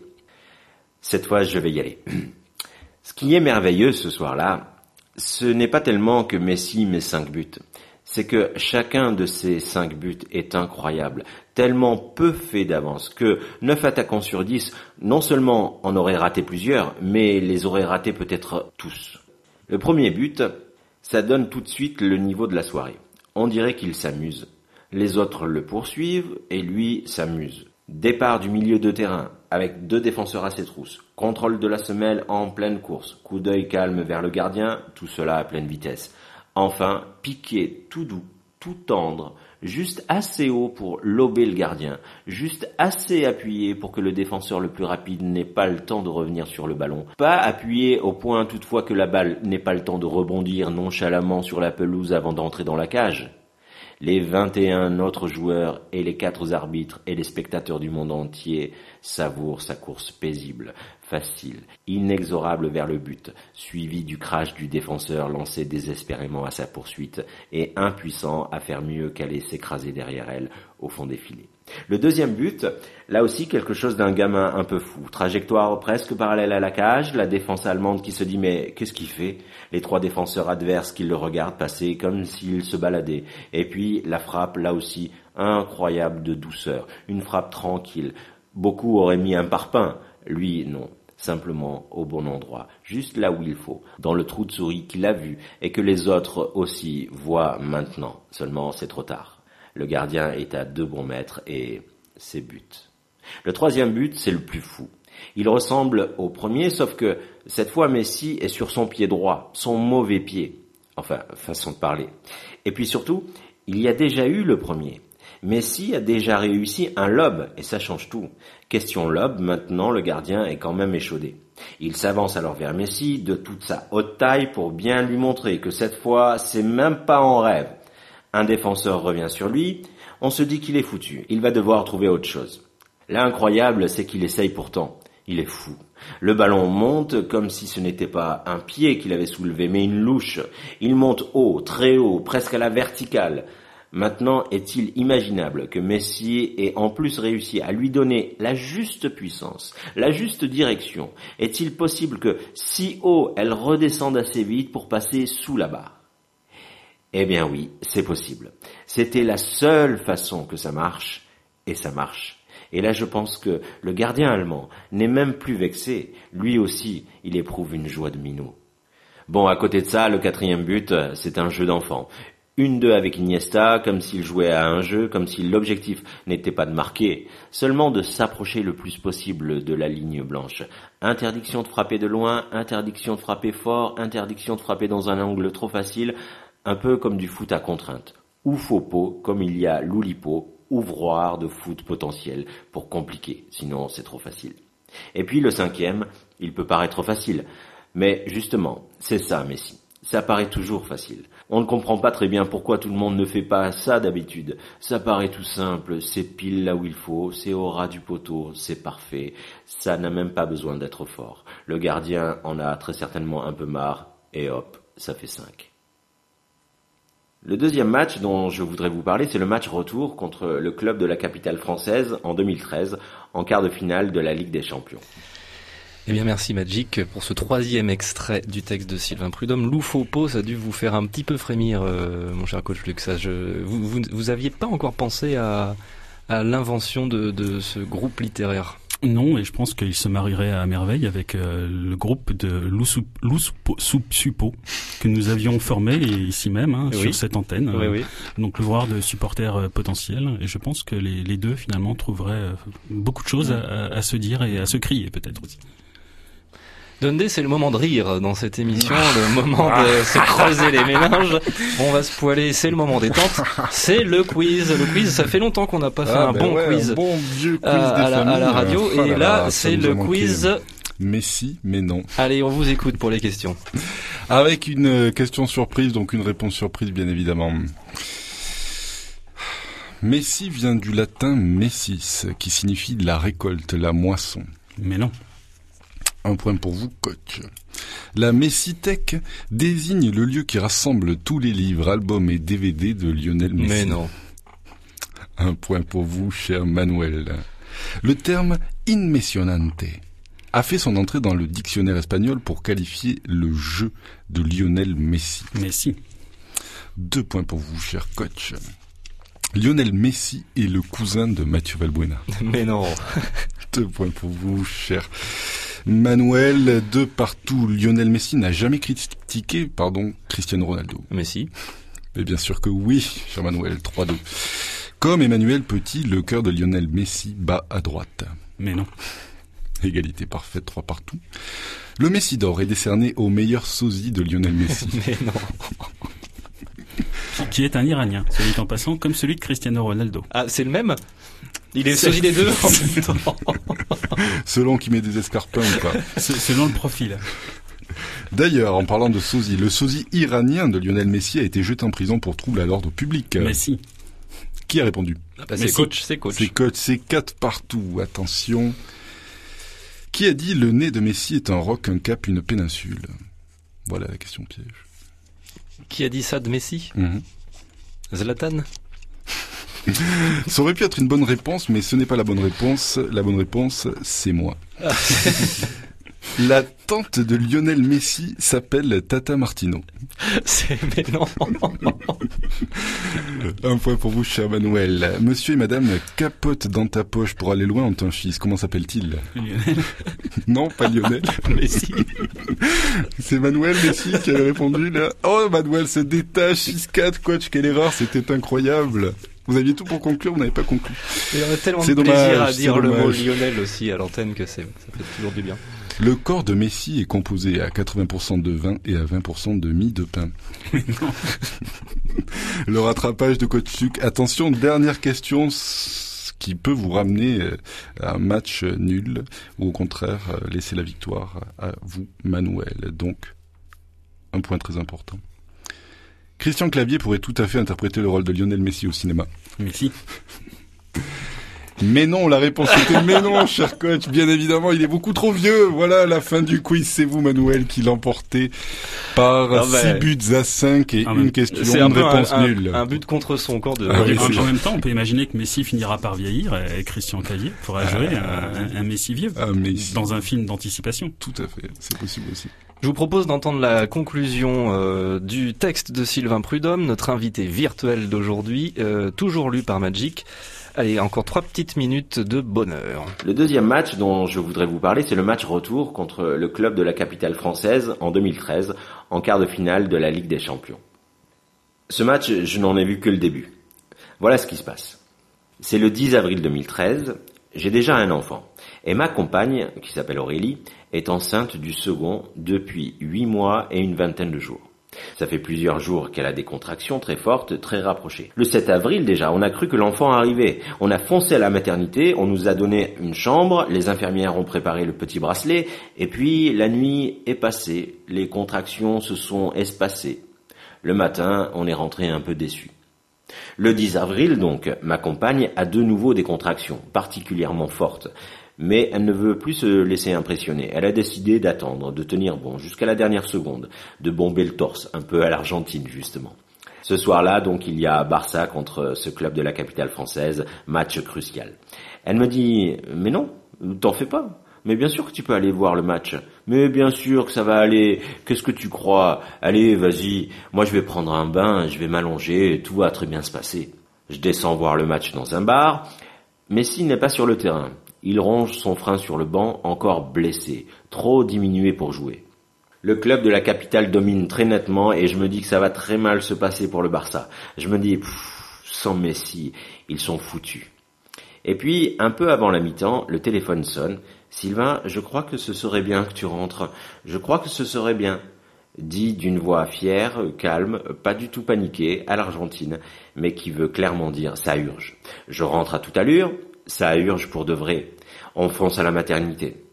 Cette fois, je vais y aller. *clears throat* Ce qui est merveilleux ce soir-là, ce n'est pas tellement que Messi met cinq buts. C'est que chacun de ces cinq buts est incroyable, tellement peu fait d'avance que neuf attaquants sur 10 non seulement en auraient raté plusieurs, mais les auraient ratés peut-être tous. Le premier but, ça donne tout de suite le niveau de la soirée. On dirait qu'il s'amuse. Les autres le poursuivent et lui s'amuse. Départ du milieu de terrain avec deux défenseurs à ses trousses. Contrôle de la semelle en pleine course. Coup d'œil calme vers le gardien. Tout cela à pleine vitesse. Enfin, piqué tout doux, tout tendre, juste assez haut pour lober le gardien, juste assez appuyé pour que le défenseur le plus rapide n'ait pas le temps de revenir sur le ballon, pas appuyé au point toutefois que la balle n'ait pas le temps de rebondir nonchalamment sur la pelouse avant d'entrer dans la cage. Les 21 autres joueurs et les quatre arbitres et les spectateurs du monde entier savourent sa course paisible, facile, inexorable vers le but, suivi du crash du défenseur lancé désespérément à sa poursuite et impuissant à faire mieux qu'aller s'écraser derrière elle au fond des filets. Le deuxième but, là aussi quelque chose d'un gamin un peu fou. Trajectoire presque parallèle à la cage, la défense allemande qui se dit mais qu'est-ce qu'il fait? Les trois défenseurs adverses qui le regardent passer comme s'il se baladait. Et puis la frappe, là aussi, incroyable de douceur. Une frappe tranquille. Beaucoup auraient mis un parpaing. Lui, non. Simplement au bon endroit, juste là où il faut, dans le trou de souris qu'il a vu et que les autres aussi voient maintenant. Seulement c'est trop tard. Le gardien est à deux bons mètres et c'est but. Le troisième but, c'est le plus fou. Il ressemble au premier, sauf que cette fois Messi est sur son pied droit, son mauvais pied. Enfin, façon de parler. Et puis surtout, il y a déjà eu le premier. Messi a déjà réussi un lob, et ça change tout. Question lob, maintenant le gardien est quand même échaudé. Il s'avance alors vers Messi de toute sa haute taille pour bien lui montrer que cette fois, c'est même pas en rêve. Un défenseur revient sur lui, on se dit qu'il est foutu, il va devoir trouver autre chose. L'incroyable, c'est qu'il essaye pourtant. Il est fou. Le ballon monte comme si ce n'était pas un pied qu'il avait soulevé, mais une louche. Il monte haut, très haut, presque à la verticale. Maintenant, est-il imaginable que Messi ait en plus réussi à lui donner la juste puissance, la juste direction? Est-il possible que si haut, elle redescende assez vite pour passer sous la barre? Eh bien oui, c'est possible. C'était la seule façon que ça marche, et ça marche. Et là, je pense que le gardien allemand n'est même plus vexé. Lui aussi, il éprouve une joie de minot. Bon, à côté de ça, le quatrième but, c'est un jeu d'enfant. Une deux avec Iniesta, comme s'il jouait à un jeu, comme si l'objectif n'était pas de marquer, seulement de s'approcher le plus possible de la ligne blanche. Interdiction de frapper de loin, interdiction de frapper fort, interdiction de frapper dans un angle trop facile, un peu comme du foot à contrainte. Ou faux pot, comme il y a l'oulipo, ouvroir de foot potentiel pour compliquer, sinon c'est trop facile. Et puis le cinquième, il peut paraître facile, mais justement, c'est ça Messi. Ça paraît toujours facile. On ne comprend pas très bien pourquoi tout le monde ne fait pas ça d'habitude. Ça paraît tout simple, c'est pile là où il faut, c'est au ras du poteau, c'est parfait. Ça n'a même pas besoin d'être fort. Le gardien en a très certainement un peu marre, et hop, ça fait cinq. Le deuxième match dont je voudrais vous parler, c'est le match retour contre le club de la capitale française en 2013, en quart de finale de la Ligue des Champions. Eh bien, merci Magic pour ce troisième extrait du texte de Sylvain Prudhomme. Loufopo, ça a dû vous faire un petit peu frémir, euh, mon cher coach Luc. Vous, vous, aviez pas encore pensé à, l'invention de ce groupe littéraire? Non, et je pense qu'il se marierait à merveille avec euh, le groupe de Lousupo que nous avions formé ici même hein, Oui. sur cette antenne. Oui, euh, oui. Donc le voir de supporters euh, potentiels. Et je pense que les, les deux finalement trouveraient beaucoup de choses à, à- à se dire et à se crier peut-être aussi. Dundee, c'est le moment de rire dans cette émission, le moment de se creuser les méninges. On va se poiler, c'est le moment détente. C'est le quiz. Le quiz, ça fait longtemps qu'on n'a pas fait Ah, un ben bon ouais, quiz. un bon vieux quiz à, des à la, à la radio. Et là c'est le manqué. quiz. Mais si, mais non. Allez, on vous écoute pour les questions. Avec une euh, question surprise, donc une réponse surprise bien évidemment. Messi vient du latin messis, qui signifie la récolte, la moisson. Mais non. Un point pour vous, coach. La Messithèque désigne le lieu qui rassemble tous les livres, albums et DVD de Lionel Messi. Mais non. Un point pour vous, cher Manuel. Le terme impressionante a fait son entrée dans le dictionnaire espagnol pour qualifier le jeu de Lionel Messi. Messi. Deux points pour vous, cher coach. Lionel Messi est le cousin de Mathieu Valbuena. Mais non. Deux points pour vous, cher Manuel. De partout, Lionel Messi n'a jamais critiqué, pardon, Cristiano Ronaldo. Messi. Mais bien sûr que oui, cher Manuel, 3-2. Comme Emmanuel Petit, le cœur de Lionel Messi bat à droite. Mais non. Égalité parfaite, 3 partout. Le Messi d'or est décerné au meilleur sosie de Lionel Messi. *laughs* Mais non. qui est un Iranien, celui en passant, comme celui de Cristiano Ronaldo. Ah, c'est le même? Il est sosie des deux en même temps. *laughs* Selon qui met des escarpins ou pas. Se- Selon le profil. D'ailleurs, en parlant de sosie, le sosie iranien de Lionel Messi a été jeté en prison pour trouble à l'ordre public. Messi. Qui a répondu? Ah bah, c'est coach, c'est coach. C'est coach, c'est quatre partout. Attention. Qui a dit le nez de Messi est un roc, un cap, une péninsule? Voilà la question piège. Qui a dit ça de Messi? Mhm. Zlatan? Ça aurait pu être une bonne réponse, mais ce n'est pas la bonne réponse. La bonne réponse, c'est moi. *laughs* La tante de Lionel Messi s'appelle Tata Martino. C'est mais non. *laughs* Un point pour vous, cher Manuel. Monsieur et madame capote dans ta poche pour aller loin ont un fils. Comment s'appelle-t-il Lionel. *laughs* Non, pas Lionel. Messi. C'est Manuel Messi qui avait répondu là. Oh, Manuel se détache. 6-4, coach, quelle erreur. C'était incroyable. Vous aviez tout pour conclure, vous n'avez pas conclu. Il y aurait tellement de C'est plaisir dommage, à dire le mot dommage. Lionel aussi à l'antenne que c'est, ça fait toujours du bien. Le corps de Messi est composé à 80% de vin et à 20% de mie de pain. *laughs* Le rattrapage de Coach Suc. Attention, dernière question ce qui peut vous ramener euh, à un match nul ou au contraire euh, laisser la victoire à vous, Manuel. Donc, un point très important. Christian Clavier pourrait tout à fait interpréter le rôle de Lionel Messi au cinéma. Messi. Mais non, la réponse était mais non, cher coach. Bien évidemment, il est beaucoup trop vieux. Voilà, la fin du quiz, c'est vous, Manuel, qui l'emportez par Ah bah, 6 buts à 5 et Ah, une question, une un réponse un, nulle. un but contre son corps de. Ah oui, en, même temps, on peut imaginer que Messi finira par vieillir et Christian Clavier pourra jouer un, un Messi vieux Ah, Messi. dans un film d'anticipation. Tout à fait, c'est possible aussi. Je vous propose d'entendre la conclusion euh, du texte de Sylvain Prudhomme, notre invité virtuel d'aujourd'hui, euh, toujours lu par Magic. Allez, encore trois petites minutes de bonheur. Le deuxième match dont je voudrais vous parler, c'est le match retour contre le club de la capitale française en 2013, en quart de finale de la Ligue des Champions. Ce match, je n'en ai vu que le début. Voilà ce qui se passe. C'est le 10 avril 2013, j'ai déjà un enfant. Et ma compagne, qui s'appelle Aurélie, est enceinte du second depuis 8 mois et une vingtaine de jours. Ça fait plusieurs jours qu'elle a des contractions très fortes, très rapprochées. Le 7 avril déjà, on a cru que l'enfant arrivait. On a foncé à la maternité, on nous a donné une chambre, les infirmières ont préparé le petit bracelet, et puis la nuit est passée, les contractions se sont espacées. Le matin, on est rentré un peu déçu. Le 10 avril, donc, ma compagne a de nouveau des contractions, particulièrement fortes. Mais elle ne veut plus se laisser impressionner. Elle a décidé d'attendre, de tenir bon jusqu'à la dernière seconde, de bomber le torse, un peu à l'Argentine justement. Ce soir-là, donc, il y a Barça contre ce club de la capitale française, match crucial. Elle me dit, mais non, t'en fais pas. Mais bien sûr que tu peux aller voir le match. Mais bien sûr que ça va aller. Qu'est-ce que tu crois? Allez, vas-y. Moi, je vais prendre un bain, je vais m'allonger, tout va très bien se passer. Je descends voir le match dans un bar. Messi n'est pas sur le terrain. Il ronge son frein sur le banc, encore blessé, trop diminué pour jouer. Le club de la capitale domine très nettement et je me dis que ça va très mal se passer pour le Barça. Je me dis, pff, sans Messi, ils sont foutus. Et puis, un peu avant la mi-temps, le téléphone sonne. Sylvain, je crois que ce serait bien que tu rentres. Je crois que ce serait bien. Dit d'une voix fière, calme, pas du tout paniquée, à l'Argentine, mais qui veut clairement dire ça urge. Je rentre à toute allure, ça urge pour de vrai. On fonce à la maternité.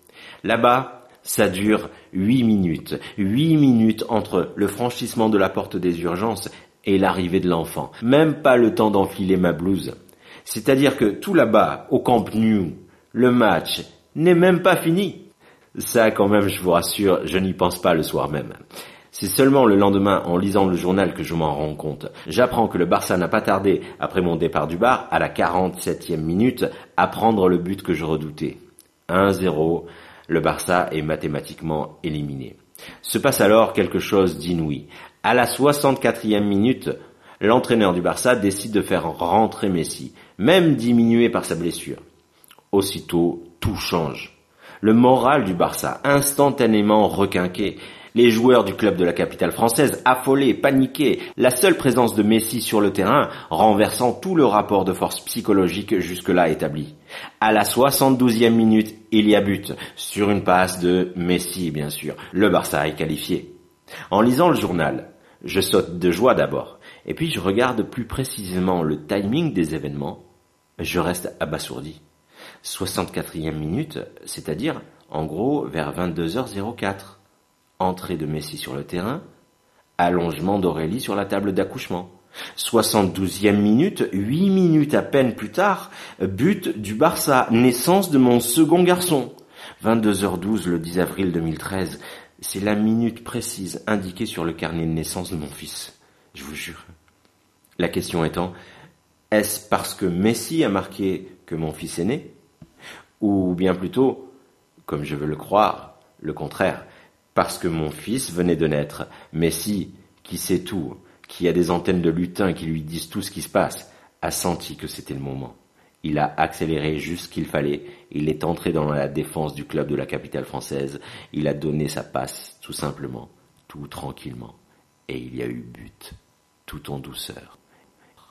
Là-bas, ça dure huit minutes. Huit minutes entre le franchissement de la porte des urgences et l'arrivée de l'enfant. Même pas le temps d'enfiler ma blouse. C'est-à-dire que tout là-bas, au Camp Nou, le match n'est même pas fini. Ça, quand même, je vous rassure, je n'y pense pas le soir même. C'est seulement le lendemain, en lisant le journal, que je m'en rends compte. J'apprends que le Barça n'a pas tardé, après mon départ du bar, à la 47e minute, à prendre le but que je redoutais. 1-0, le Barça est mathématiquement éliminé. Se passe alors quelque chose d'inouï. À la 64e minute, l'entraîneur du Barça décide de faire rentrer Messi, même diminué par sa blessure. Aussitôt, tout change. Le moral du Barça, instantanément requinqué. Les joueurs du club de la capitale française, affolés, paniqués, la seule présence de Messi sur le terrain, renversant tout le rapport de force psychologique jusque-là établi. À la 72e minute, il y a but, sur une passe de Messi, bien sûr. Le Barça est qualifié. En lisant le journal, je saute de joie d'abord. Et puis je regarde plus précisément le timing des événements, je reste abasourdi. 64e minute, c'est-à-dire en gros vers 22h04. Entrée de Messi sur le terrain, allongement d'Aurélie sur la table d'accouchement. 72e minute, 8 minutes à peine plus tard, but du Barça, naissance de mon second garçon. 22h12 le 10 avril 2013, c'est la minute précise indiquée sur le carnet de naissance de mon fils. Je vous jure. La question étant, est-ce parce que Messi a marqué que mon fils est né? Ou bien plutôt, comme je veux le croire, le contraire, parce que mon fils venait de naître. Messi, qui sait tout, qui a des antennes de lutin qui lui disent tout ce qui se passe, a senti que c'était le moment. Il a accéléré juste ce qu'il fallait. Il est entré dans la défense du club de la capitale française. Il a donné sa passe, tout simplement, tout tranquillement. Et il y a eu but, tout en douceur.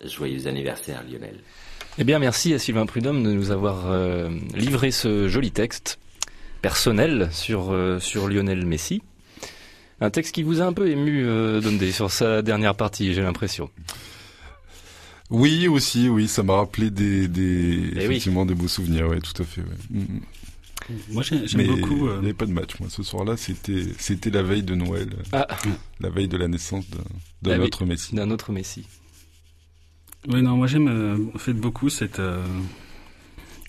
Joyeux anniversaire, Lionel. Eh bien, merci à Sylvain Prudhomme de nous avoir euh, livré ce joli texte personnel sur, euh, sur Lionel Messi. Un texte qui vous a un peu ému, euh, Dondé, sur sa dernière partie, j'ai l'impression. Oui, aussi, oui, ça m'a rappelé des, des Eh oui. effectivement des beaux souvenirs, ouais, tout à fait. Ouais. Mm, mm. Moi, j'ai- j'aime beaucoup. euh, il n'y avait pas de match, moi. Ce soir-là, c'était c'était la veille de Noël, Ah, la veille de la naissance Ah oui. notre Messi. d'un autre Messi. Oui, non, moi j'aime euh, en fait beaucoup cette euh,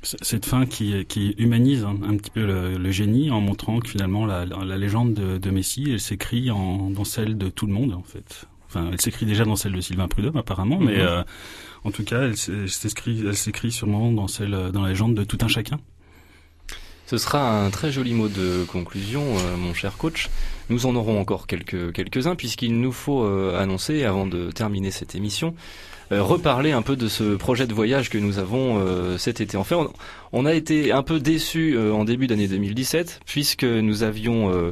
cette fin qui qui humanise un, un petit peu le, le génie en montrant que finalement la, la, la légende de, de Messi, elle s'écrit dans celle de tout le monde en fait. Enfin, elle s'écrit déjà dans celle de Sylvain Prudhomme apparemment, mais Mhm. euh, en tout cas, elle s'é- elle s'écrit elle s'écrit sûrement dans celle dans la légende de tout un chacun. Ce sera un très joli mot de conclusion, euh, mon cher coach. Nous en aurons encore quelques, quelques-uns, puisqu'il nous faut euh, annoncer, avant de terminer cette émission, reparler un peu de ce projet de voyage que nous avons euh, cet été. En fait, on a été un peu déçus euh, en début d'année 2017, puisque nous avions euh,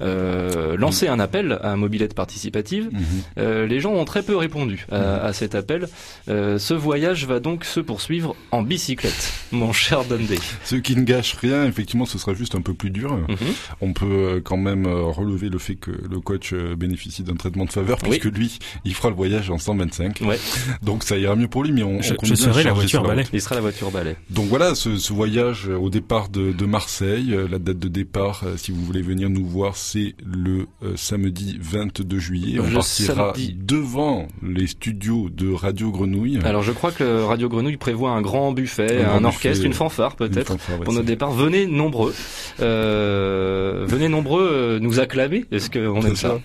euh, lancé un appel à mobilette participative. Mhm. Euh, les gens ont très peu répondu à, à cet appel. Euh, ce voyage va donc se poursuivre en bicyclette, *laughs* mon cher Dundee. Ce qui ne gâche rien, effectivement, ce sera juste un peu plus dur. Mhm. On peut quand même relever le fait que le coach bénéficie d'un traitement de faveur, Oui. puisque lui, il fera le voyage en 125. Ouais. Donc ça ira mieux pour lui, mais on, Je- on je serai la voiture balai. Il sera la voiture balai. Donc voilà, ce, ce voyage au départ de, de Marseille, euh, la date de départ, euh, si vous voulez venir nous voir, c'est le euh, samedi 22 juillet. On Le partira samedi. devant les studios de Radio Grenouille. Alors je crois que Radio Grenouille prévoit un grand buffet, Un un, grand orchestre, buffet, une fanfare peut-être. ouais, Pour notre départ, venez nombreux, euh, venez nombreux nous acclamer. Est-ce qu'on aime ça sûr.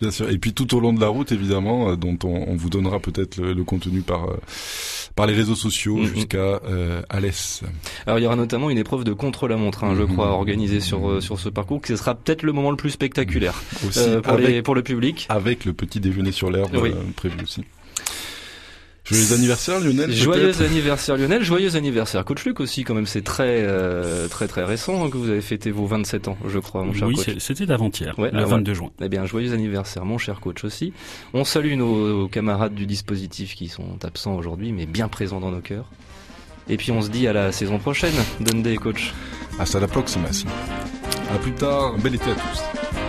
Bien sûr. Et puis tout au long de la route, évidemment, euh, dont on, on vous donnera peut-être le, le contenu par euh, par les réseaux sociaux Mhm. jusqu'à euh, Alès. Alors il y aura notamment une épreuve de contre-la-montre, hein, je Mhm. crois, organisée sur euh, sur ce parcours, qui sera peut-être le moment le plus spectaculaire Aussi euh, pour avec, les pour le public. avec le petit déjeuner sur l'herbe Oui. euh, prévu aussi. Joyeux anniversaire Lionel. Joyeux anniversaire Lionel, joyeux anniversaire Coach Luc aussi quand même, c'est très euh, très très récent hein, que vous avez fêté vos 27 ans, je crois, mon cher Oui, coach. c'est- c'était d'avant-hier, Ouais, le ah, 22 juin. Eh bien, joyeux anniversaire, mon cher coach aussi. On salue nos camarades du dispositif qui sont absents aujourd'hui, mais bien présents dans nos cœurs. Et puis on se dit à la saison prochaine, Dundee coach. Hasta la próxima. À plus tard. Bel été à tous.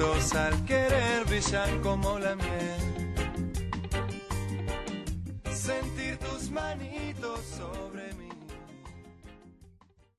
al querer brillar como la